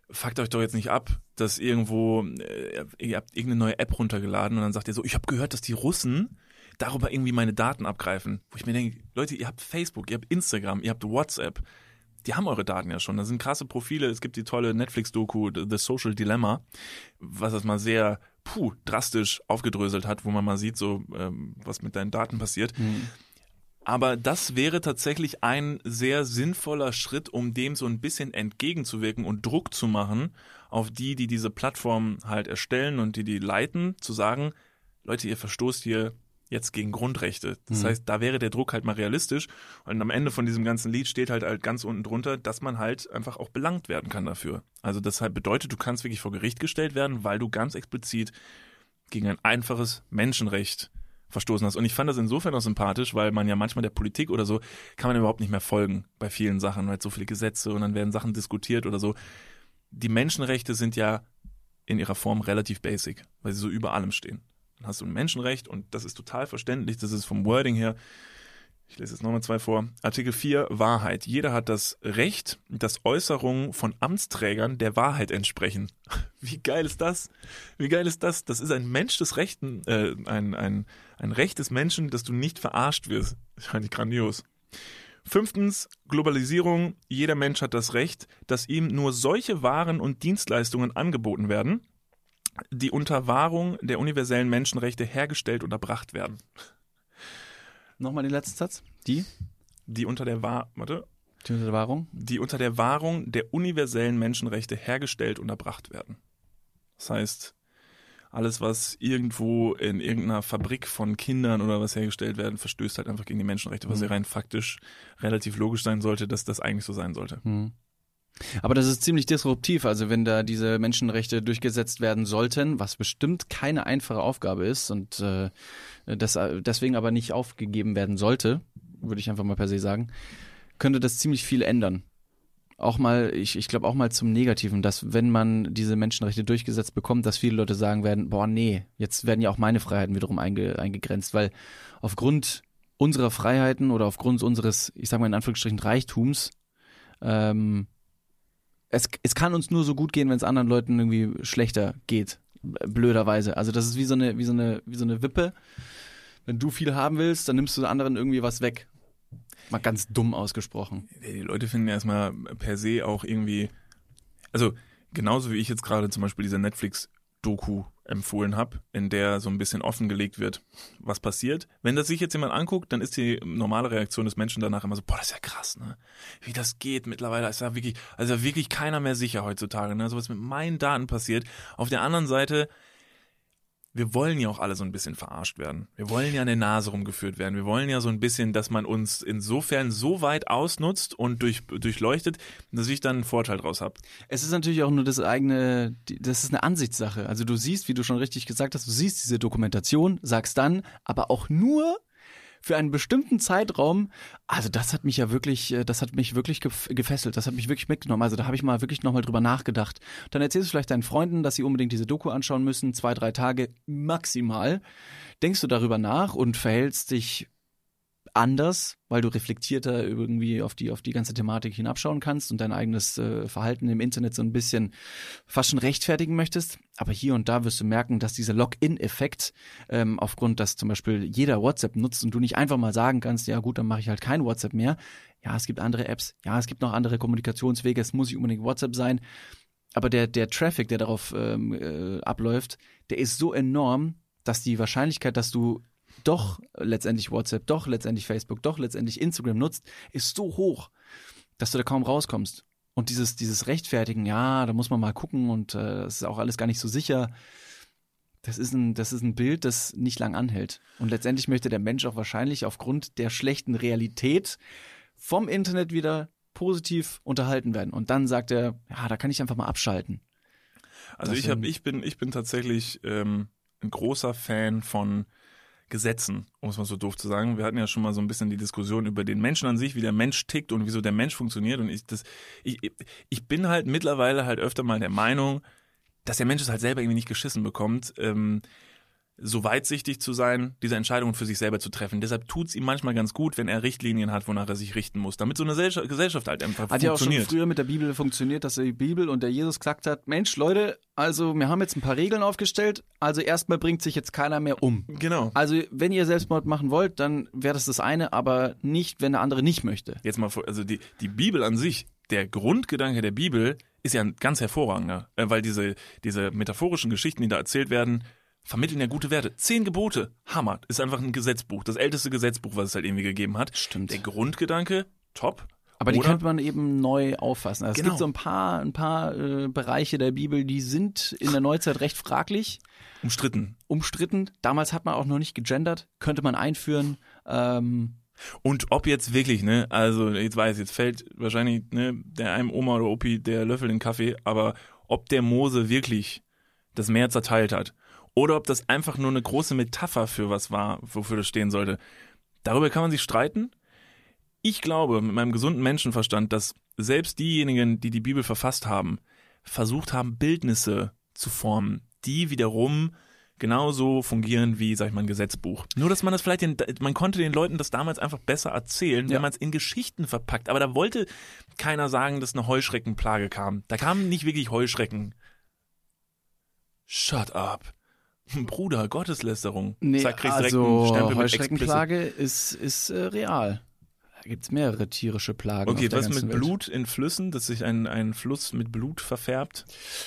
fuckt euch doch jetzt nicht ab, dass irgendwo, äh, ihr habt irgendeine neue App runtergeladen und dann sagt ihr so, ich habe gehört, dass die Russen darüber irgendwie meine Daten abgreifen. Wo ich mir denke, Leute, ihr habt Facebook, ihr habt Instagram, ihr habt WhatsApp. Die haben eure Daten ja schon. Da sind krasse Profile. Es gibt die tolle Netflix-Doku The Social Dilemma, was das mal sehr puh, drastisch aufgedröselt hat, wo man mal sieht, so ähm, was mit deinen Daten passiert. Mhm. Aber das wäre tatsächlich ein sehr sinnvoller Schritt, um dem so ein bisschen entgegenzuwirken und Druck zu machen auf die, die diese Plattform halt erstellen und die die leiten, zu sagen, Leute, ihr verstoßt hier jetzt gegen Grundrechte. Das Mhm. heißt, da wäre der Druck halt mal realistisch. Und am Ende von diesem ganzen Lied steht halt, halt ganz unten drunter, dass man halt einfach auch belangt werden kann dafür. Also das halt bedeutet, du kannst wirklich vor Gericht gestellt werden, weil du ganz explizit gegen ein einfaches Menschenrecht verstoßen hast. Und ich fand das insofern auch sympathisch, weil man ja manchmal der Politik oder so kann man überhaupt nicht mehr folgen bei vielen Sachen, weil so viele Gesetze und dann werden Sachen diskutiert oder so. Die Menschenrechte sind ja in ihrer Form relativ basic, weil sie so über allem stehen. Dann hast du ein Menschenrecht und das ist total verständlich, das ist vom Wording her. Ich lese jetzt nochmal zwei vor. Artikel 4, Wahrheit. Jeder hat das Recht, dass Äußerungen von Amtsträgern der Wahrheit entsprechen. Wie geil ist das? Wie geil ist das? Das ist ein Mensch des Rechten, äh, ein, ein, ein Recht des Menschen, dass du nicht verarscht wirst. Fand ich grandios. Fünftens, Globalisierung. Jeder Mensch hat das Recht, dass ihm nur solche Waren und Dienstleistungen angeboten werden, die unter Wahrung der universellen Menschenrechte hergestellt und erbracht werden. Nochmal den letzten Satz. Die? Die unter der Wahr, warte, Die Wahrung? die unter der Wahrung der universellen Menschenrechte hergestellt und erbracht werden. Das heißt, alles, was irgendwo in irgendeiner Fabrik von Kindern oder was hergestellt werden, verstößt halt einfach gegen die Menschenrechte, was Mhm. ja rein faktisch relativ logisch sein sollte, dass das eigentlich so sein sollte. Hm. Aber das ist ziemlich disruptiv. Also wenn da diese Menschenrechte durchgesetzt werden sollten, was bestimmt keine einfache Aufgabe ist und äh, das äh, deswegen aber nicht aufgegeben werden sollte, würde ich einfach mal per se sagen, könnte das ziemlich viel ändern. Auch mal, ich, ich glaube auch mal zum Negativen, dass wenn man diese Menschenrechte durchgesetzt bekommt, dass viele Leute sagen werden, boah, nee, jetzt werden ja auch meine Freiheiten wiederum einge, eingegrenzt, weil aufgrund unserer Freiheiten oder aufgrund unseres, ich sage mal in Anführungsstrichen, Reichtums, ähm, es, es kann uns nur so gut gehen, wenn es anderen Leuten irgendwie schlechter geht. Blöderweise. Also das ist wie so eine, wie so eine, wie so eine Wippe. Wenn du viel haben willst, dann nimmst du anderen irgendwie was weg. Mal ganz dumm ausgesprochen. Die Leute finden erstmal per se auch irgendwie, also genauso wie ich jetzt gerade zum Beispiel diese Netflix-Doku empfohlen habe, in der so ein bisschen offengelegt wird, was passiert. Wenn das sich jetzt jemand anguckt, dann ist die normale Reaktion des Menschen danach immer so, boah, das ist ja krass, ne? Wie das geht mittlerweile, ist ja wirklich, also wirklich keiner mehr sicher heutzutage, ne? So was mit meinen Daten passiert. Auf der anderen Seite, wir wollen ja auch alle so ein bisschen verarscht werden. Wir wollen ja an der Nase rumgeführt werden. Wir wollen ja so ein bisschen, dass man uns insofern so weit ausnutzt und durch, durchleuchtet, dass ich dann einen Vorteil draus habe. Es ist natürlich auch nur das eigene, das ist eine Ansichtssache. Also du siehst, wie du schon richtig gesagt hast, du siehst diese Dokumentation, sagst dann, aber auch nur für einen bestimmten Zeitraum, also das hat mich ja wirklich, äh, das hat mich wirklich gef- gefesselt, das hat mich wirklich mitgenommen. Also da habe ich mal wirklich nochmal drüber nachgedacht. Dann erzählst du vielleicht deinen Freunden, dass sie unbedingt diese Doku anschauen müssen, zwei, drei Tage maximal. Denkst du darüber nach und verhältst dich anders, weil du reflektierter irgendwie auf die auf die ganze Thematik hinabschauen kannst und dein eigenes äh, Verhalten im Internet so ein bisschen fast schon rechtfertigen möchtest. Aber hier und da wirst du merken, dass dieser Login-Effekt ähm, aufgrund, dass zum Beispiel jeder WhatsApp nutzt und du nicht einfach mal sagen kannst, ja gut, dann mache ich halt kein WhatsApp mehr. Ja, es gibt andere Apps, ja, es gibt noch andere Kommunikationswege, es muss nicht unbedingt WhatsApp sein. Aber der, der Traffic, der darauf ähm, äh, abläuft, der ist so enorm, dass die Wahrscheinlichkeit, dass du doch letztendlich WhatsApp, doch letztendlich Facebook, doch letztendlich Instagram nutzt, ist so hoch, dass du da kaum rauskommst. Und dieses, dieses Rechtfertigen, ja, da muss man mal gucken und äh, das ist auch alles gar nicht so sicher. Das ist, ein, das ist ein Bild, das nicht lang anhält. Und letztendlich möchte der Mensch auch wahrscheinlich aufgrund der schlechten Realität vom Internet wieder positiv unterhalten werden. Und dann sagt er, ja, da kann ich einfach mal abschalten. Also ich habe, ich bin, ich bin tatsächlich ähm, ein großer Fan von Gesetzen, um es mal so doof zu sagen. Wir hatten ja schon mal so ein bisschen die Diskussion über den Menschen an sich, wie der Mensch tickt und wieso der Mensch funktioniert. Und ich, das, ich, ich bin halt mittlerweile halt öfter mal der Meinung, dass der Mensch es halt selber irgendwie nicht geschissen bekommt, ähm, so weitsichtig zu sein, diese Entscheidungen für sich selber zu treffen. Deshalb tut's ihm manchmal ganz gut, wenn er Richtlinien hat, wonach er sich richten muss, damit so eine Gesell- Gesellschaft halt einfach Hat ja auch schon funktioniert. früher mit der Bibel funktioniert, dass die Bibel und der Jesus gesagt hat, Mensch, Leute, also wir haben jetzt ein paar Regeln aufgestellt, also erstmal bringt sich jetzt keiner mehr um. genau. Also wenn ihr Selbstmord machen wollt, dann wäre das das eine, aber nicht, wenn der andere nicht möchte. Jetzt mal vor, also die, die Bibel an sich, der Grundgedanke der Bibel ist ja ein ganz hervorragender, äh, weil diese, diese metaphorischen Geschichten, die da erzählt werden, vermitteln ja gute Werte. Zehn Gebote, Hammer, ist einfach ein Gesetzbuch, das älteste Gesetzbuch, was es halt irgendwie gegeben hat. Stimmt. Der Grundgedanke, top. Aber die Oder- könnte man eben neu auffassen. Also Es Genau. gibt so ein paar, ein paar äh, Bereiche der Bibel, die sind in der Neuzeit recht fraglich, Umstritten. umstritten. Damals hat man auch noch nicht gegendert, könnte man einführen. Ähm, Und ob jetzt wirklich, ne, also jetzt weiß, jetzt fällt wahrscheinlich, ne, der einem Oma oder Opi der Löffel in den Kaffee, aber ob der Mose wirklich das Meer zerteilt hat oder ob das einfach nur eine große Metapher für was war, wofür das stehen sollte, darüber kann man sich streiten. Ich glaube mit meinem gesunden Menschenverstand, dass selbst diejenigen, die die Bibel verfasst haben, versucht haben, Bildnisse zu formen, die wiederum genauso fungieren wie, sag ich mal, ein Gesetzbuch. Nur, dass man das vielleicht, den, man konnte den Leuten das damals einfach besser erzählen, wenn Ja. man es in Geschichten verpackt. Aber da wollte keiner sagen, dass eine Heuschreckenplage kam. Da kamen nicht wirklich Heuschrecken. Shut up. Bruder, Gotteslästerung. nee, einen also Heuschreckenplage ist, ist äh, real. Da gibt's mehrere tierische Plagen. Okay, was mit Welt. Blut in Flüssen, dass sich ein, ein Fluss mit Blut verfärbt?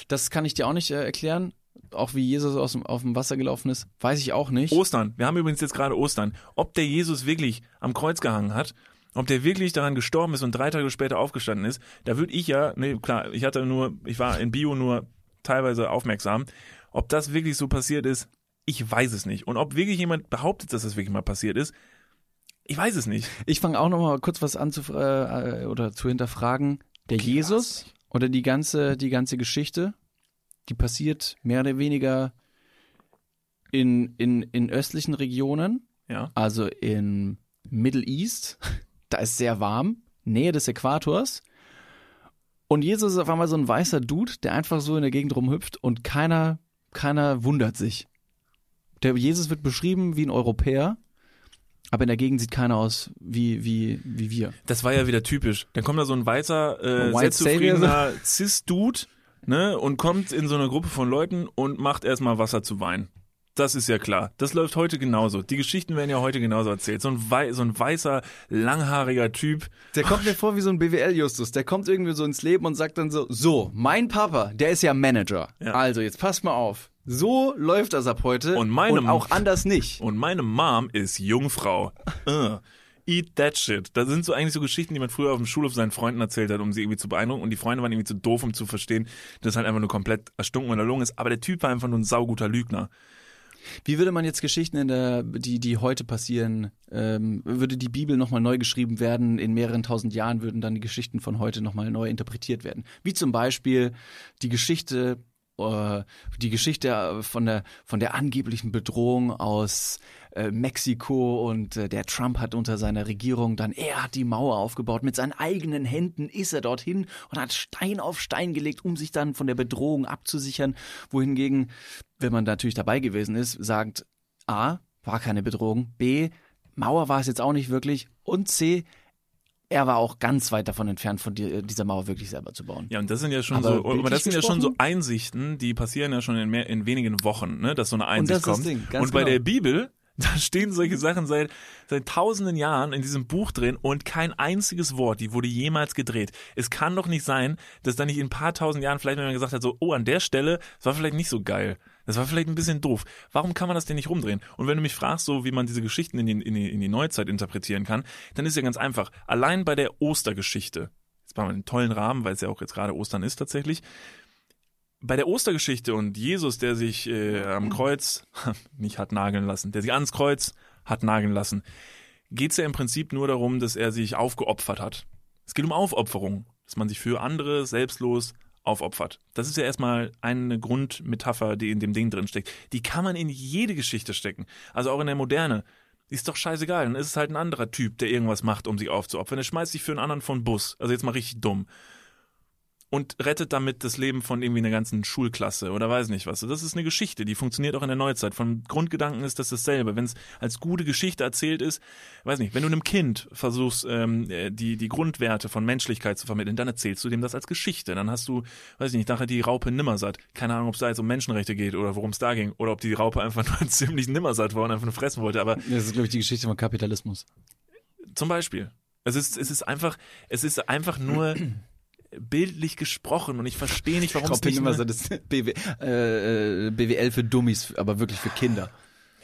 Das kann ich dir auch nicht äh, erklären. Auch wie Jesus aus dem, auf dem Wasser gelaufen ist, weiß ich auch nicht. Ostern. Wir haben übrigens jetzt gerade Ostern. Ob der Jesus wirklich am Kreuz gehangen hat, ob der wirklich daran gestorben ist und drei Tage später aufgestanden ist, da würde ich ja, nee, klar, ich hatte nur, ich war in Bio nur teilweise aufmerksam. Ob das wirklich so passiert ist, ich weiß es nicht. Und ob wirklich jemand behauptet, dass das wirklich mal passiert ist, ich weiß es nicht. Ich fange auch noch mal kurz was an zu äh, oder zu hinterfragen. Der Jesus oder die ganze die ganze Geschichte, die passiert mehr oder weniger in in in östlichen Regionen, Ja. also in Middle East. Da ist sehr warm, Nähe des Äquators. Und Jesus ist auf einmal so ein weißer Dude, der einfach so in der Gegend rumhüpft und keiner keiner wundert sich. Der Jesus wird beschrieben wie ein Europäer, aber in der Gegend sieht keiner aus wie, wie, wie wir. Das war ja wieder typisch. Dann kommt da so ein weißer, äh, White sehr zufriedener Cis-Dude, ne, und kommt in so eine Gruppe von Leuten und macht erstmal Wasser zu Wein. Das ist ja klar. Das läuft heute genauso. Die Geschichten werden ja heute genauso erzählt. So ein, wei so ein weißer, langhaariger Typ. Der kommt mir vor wie so ein BWL-Justus. Der kommt irgendwie so ins Leben und sagt dann so, so, mein Papa, der ist ja Manager. Ja. Also, jetzt passt mal auf. So läuft das ab heute. Und meine und auch anders nicht. Und meine Mom ist Jungfrau. Uh, eat that shit. Das sind so eigentlich so Geschichten, die man früher auf dem Schulhof seinen Freunden erzählt hat, um sie irgendwie zu beeindrucken. Und die Freunde waren irgendwie zu doof, um zu verstehen, dass halt einfach nur komplett erstunken und erlogen ist. Aber der Typ war einfach nur ein sauguter Lügner. Wie würde man jetzt Geschichten in der, die, die heute passieren, ähm, würde die Bibel nochmal neu geschrieben werden? In mehreren tausend Jahren würden dann die Geschichten von heute nochmal neu interpretiert werden. Wie zum Beispiel die Geschichte, äh, die Geschichte von der, von der angeblichen Bedrohung aus äh, Mexiko und äh, der Trump hat unter seiner Regierung dann, er hat die Mauer aufgebaut. Mit seinen eigenen Händen ist er dorthin und hat Stein auf Stein gelegt, um sich dann von der Bedrohung abzusichern. Wohingegen, wenn man natürlich dabei gewesen ist, sagt, A, war keine Bedrohung, B, Mauer war es jetzt auch nicht wirklich und C, er war auch ganz weit davon entfernt, von die, dieser Mauer wirklich selber zu bauen. Ja, und das sind ja schon Aber so, aber das sind ja schon so gesprochen? Einsichten, die passieren ja schon in, mehr, in wenigen Wochen, ne, dass so eine Einsicht ist das kommt. Ding, ganz und bei genau. der Bibel, da stehen solche Sachen seit, seit tausenden Jahren in diesem Buch drin und kein einziges Wort, die wurde jemals gedreht. Es kann doch nicht sein, dass da nicht in ein paar tausend Jahren vielleicht jemand gesagt hat, so, oh, an der Stelle, das war vielleicht nicht so geil. Das war vielleicht ein bisschen doof. Warum kann man das denn nicht rumdrehen? Und wenn du mich fragst, so wie man diese Geschichten in die, in die, in die Neuzeit interpretieren kann, dann ist ja ganz einfach. Allein bei der Ostergeschichte, jetzt machen wir einen tollen Rahmen, weil es ja auch jetzt gerade Ostern ist tatsächlich, bei der Ostergeschichte und Jesus, der sich äh, am Kreuz nicht hat nageln lassen, der sich ans Kreuz hat nageln lassen, geht es ja im Prinzip nur darum, dass er sich aufgeopfert hat. Es geht um Aufopferung, dass man sich für andere selbstlos aufopfert. Das ist ja erstmal eine Grundmetapher, die in dem Ding drin steckt. Die kann man in jede Geschichte stecken. Also auch in der Moderne. Ist doch scheißegal. Dann ist es halt ein anderer Typ, der irgendwas macht, um sich aufzuopfern. Er schmeißt sich für einen anderen von Bus. Also jetzt mal richtig dumm. Und rettet damit das Leben von irgendwie einer ganzen Schulklasse oder weiß nicht was. Das ist eine Geschichte, die funktioniert auch in der Neuzeit. Vom Grundgedanken ist das dasselbe. Wenn es als gute Geschichte erzählt ist, weiß nicht, wenn du einem Kind versuchst, ähm, äh, die, die Grundwerte von Menschlichkeit zu vermitteln, dann erzählst du dem das als Geschichte. Dann hast du, weiß ich nicht, nachher die Raupe Nimmersatt. Keine Ahnung, ob es da jetzt um Menschenrechte geht oder worum es da ging. Oder ob die Raupe einfach nur ziemlich Nimmersatt war und einfach nur fressen wollte. Aber Das ist, glaube ich, die Geschichte von Kapitalismus. zum Beispiel. Es ist, es ist einfach, es ist einfach nur bildlich gesprochen und ich verstehe nicht, warum es nicht immer so das BW, äh, äh, BWL für Dummies, aber wirklich für Kinder.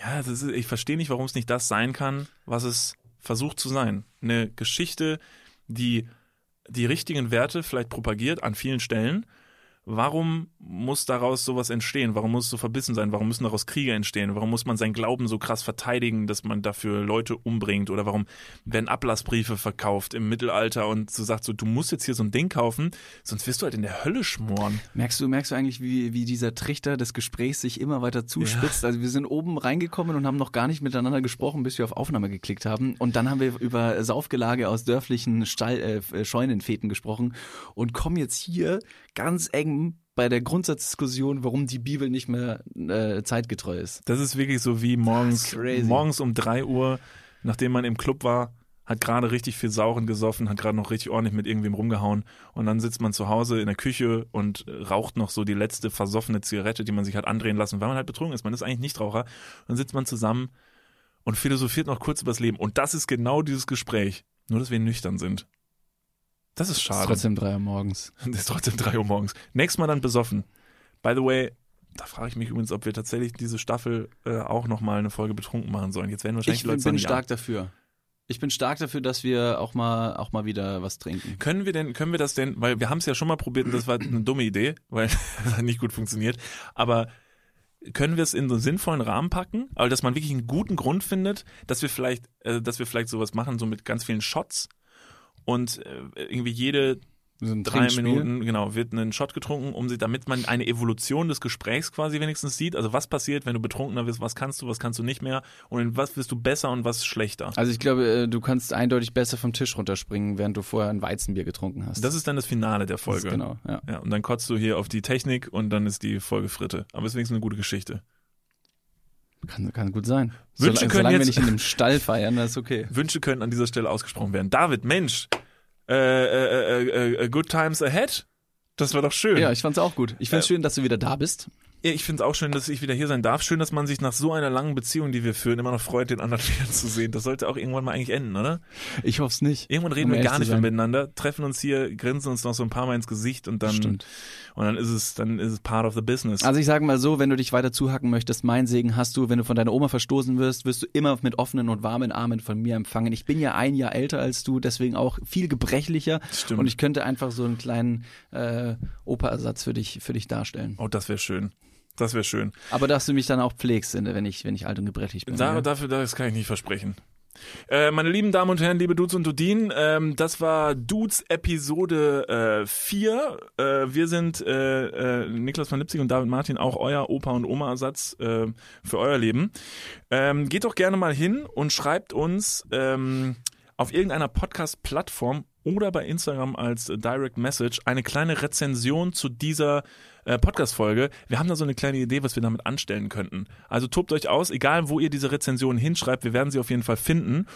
Ja, ist, ich verstehe nicht, warum es nicht das sein kann, was es versucht zu sein. Eine Geschichte, die die richtigen Werte vielleicht propagiert an vielen Stellen. Warum muss daraus sowas entstehen? Warum muss es so verbissen sein? Warum müssen daraus Kriege entstehen? Warum muss man seinen Glauben so krass verteidigen, dass man dafür Leute umbringt? Oder warum werden Ablassbriefe verkauft im Mittelalter und so sagt so, du musst jetzt hier so ein Ding kaufen, sonst wirst du halt in der Hölle schmoren. Merkst du, merkst du eigentlich, wie, wie dieser Trichter des Gesprächs sich immer weiter zuspitzt? Also wir sind oben reingekommen und haben noch gar nicht miteinander gesprochen, bis wir auf Aufnahme geklickt haben. Und dann haben wir über Saufgelage aus dörflichen Stall, äh, Scheunenfeten gesprochen und kommen jetzt hier ganz eng bei der Grundsatzdiskussion, warum die Bibel nicht mehr äh, zeitgetreu ist. Das ist wirklich so wie morgens, morgens um drei Uhr, nachdem man im Club war, hat gerade richtig viel Sauren gesoffen, hat gerade noch richtig ordentlich mit irgendwem rumgehauen und dann sitzt man zu Hause in der Küche und raucht noch so die letzte versoffene Zigarette, die man sich hat andrehen lassen, weil man halt betrunken ist. Man ist eigentlich Nichtraucher. Dann sitzt man zusammen und philosophiert noch kurz übers Leben. Und das ist genau dieses Gespräch. Nur, dass wir nüchtern sind. Das ist Ist schade. trotzdem drei Uhr morgens. Das ist trotzdem drei Uhr morgens. Nächstes Mal dann besoffen. By the way, da frage ich mich übrigens, ob wir tatsächlich diese Staffel äh, auch nochmal eine Folge betrunken machen sollen. Jetzt werden wahrscheinlich Ich Leute bin sagen, stark ja. dafür. Ich bin stark dafür, dass wir auch mal auch mal wieder was trinken. Können wir denn, können wir das denn, weil wir haben es ja schon mal probiert und das war eine dumme Idee, weil das hat nicht gut funktioniert, aber können wir es in so einen sinnvollen Rahmen packen, aber dass man wirklich einen guten Grund findet, dass wir vielleicht, äh, dass wir vielleicht sowas machen, so mit ganz vielen Shots und äh, irgendwie jede So drei. Minuten, genau, wird ein Shot getrunken, um sie, damit man eine Evolution des Gesprächs quasi wenigstens sieht. Also was passiert, wenn du betrunkener wirst, was kannst du, was kannst du nicht mehr und in was wirst du besser und was schlechter. Also ich glaube, äh, du kannst eindeutig besser vom Tisch runterspringen, während du vorher ein Weizenbier getrunken hast. Das ist dann das Finale der Folge. genau, ja. Ja, und dann kotzt du hier auf die Technik und dann ist die Folge Fritte. Aber es ist wenigstens eine gute Geschichte. Kann, kann gut sein. Wünsche solange können solange wir jetzt- nicht in einem Stall feiern, das ist okay. Wünsche können an dieser Stelle ausgesprochen werden. David, Mensch, äh, äh, äh, äh, good times ahead. Das war doch schön. Ja, ich fand's auch gut. Ich find's Äh, schön, dass du wieder da bist. Ja, ich finde es auch schön, dass ich wieder hier sein darf. Schön, dass man sich nach so einer langen Beziehung, die wir führen, immer noch freut, den anderen wieder zu sehen. Das sollte auch irgendwann mal eigentlich enden, oder? Ich hoff's nicht. Irgendwann reden Um wir gar nicht mehr miteinander, treffen uns hier, grinsen uns noch so ein paar Mal ins Gesicht und dann Stimmt. und dann ist es dann ist es part of the business. Also ich sage mal so, wenn du dich weiter zuhacken möchtest, mein Segen hast du, wenn du von deiner Oma verstoßen wirst, wirst du immer mit offenen und warmen Armen von mir empfangen. Ich bin ja ein Jahr älter als du, deswegen auch viel gebrechlicher Stimmt. und ich könnte einfach so einen kleinen äh, Operersatz für dich für dich darstellen. oh, das wäre schön. Das wäre schön. Aber dass du mich dann auch pflegst, wenn ich wenn ich alt und gebrechlich bin. Da, ja? dafür, das kann ich nicht versprechen. Äh, meine lieben Damen und Herren, liebe Dudes und Dudinen, ähm, das war Dudes Episode 4. Äh, wir sind äh, äh, Niklas van Lipzig und David Martin, auch euer Opa- und Oma-Ersatz äh, für euer Leben. Ähm, geht doch gerne mal hin und schreibt uns ähm, auf irgendeiner Podcast-Plattform oder bei Instagram als äh, Direct Message eine kleine Rezension zu dieser äh, Podcast-Folge. Wir haben da so eine kleine Idee, was wir damit anstellen könnten. Also tobt euch aus, egal wo ihr diese Rezension hinschreibt, wir werden sie auf jeden Fall finden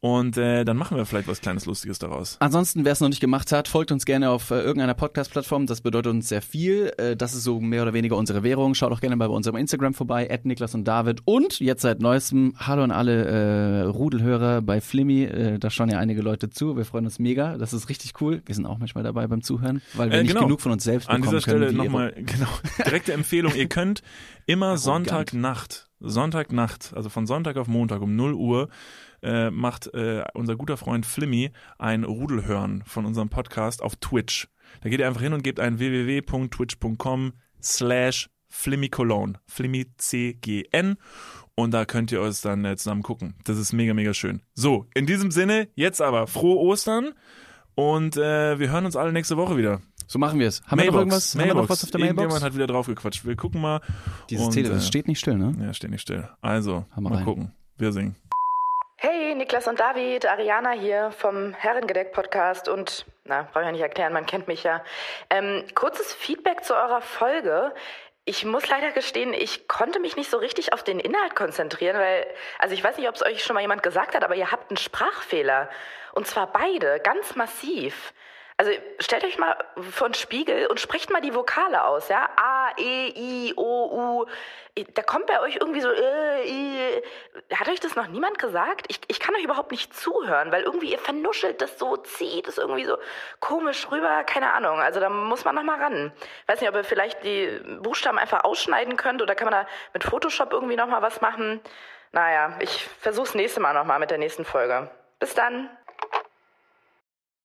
und äh, dann machen wir vielleicht was kleines Lustiges daraus. Ansonsten, wer es noch nicht gemacht hat, folgt uns gerne auf äh, irgendeiner Podcast-Plattform. Das bedeutet uns sehr viel. Äh, das ist so mehr oder weniger unsere Währung. Schaut auch gerne bei unserem Instagram vorbei, at Niklas und David. Und jetzt seit neuestem, hallo an alle äh, Rudelhörer bei Flimmy. Äh, da schauen ja einige Leute zu. Wir freuen uns mega. Das ist richtig cool. Wir sind auch manchmal dabei beim Zuhören, weil wir Äh, nicht genau. genug von uns selbst An bekommen dieser Stelle nochmal, genau, direkte Empfehlung. Ihr könnt immer. Sonntagnacht, Sonntagnacht, also von Sonntag auf Montag um 0 Uhr, äh, macht äh, unser guter Freund Flimmy ein Rudelhören von unserem Podcast auf Twitch. Da geht ihr einfach hin und gebt ein www.twitch.com slash flimmycologne, flimmy C-G-N und da könnt ihr euch dann äh, zusammen gucken. Das ist mega, mega schön. So, in diesem Sinne, jetzt aber frohe Ostern und äh, wir hören uns alle nächste Woche wieder. So machen wir es. Haben wir noch irgendwas? Haben wir noch was auf der Irgendjemand Mailbox? hat wieder drauf gequatscht. Wir gucken mal. Dieses und, Telefon, äh, das steht nicht still, ne? Ja, steht nicht still. Also, Hammer mal rein. gucken. Wir singen. Hey, Niklas und David, Ariana hier vom Herrengedeck-Podcast und, na, brauche ich ja nicht erklären, man kennt mich ja. Ähm, kurzes Feedback zu eurer Folge. Ich muss leider gestehen, ich konnte mich nicht so richtig auf den Inhalt konzentrieren, weil, also ich weiß nicht, ob es euch schon mal jemand gesagt hat, aber ihr habt einen Sprachfehler. Und zwar beide, ganz massiv. Also stellt euch mal vor einen Spiegel und sprecht mal die Vokale aus, ja? A, E, I, O, U. Da kommt bei euch irgendwie so, äh, I. Hat euch das noch niemand gesagt? Ich, ich kann euch überhaupt nicht zuhören, weil irgendwie ihr vernuschelt das so, zieht es irgendwie so komisch rüber, keine Ahnung. Also da muss man noch mal ran. Weiß nicht, ob ihr vielleicht die Buchstaben einfach ausschneiden könnt oder kann man da mit Photoshop irgendwie noch mal was machen? Naja, ich versuch's nächste Mal noch mal mit der nächsten Folge. Bis dann.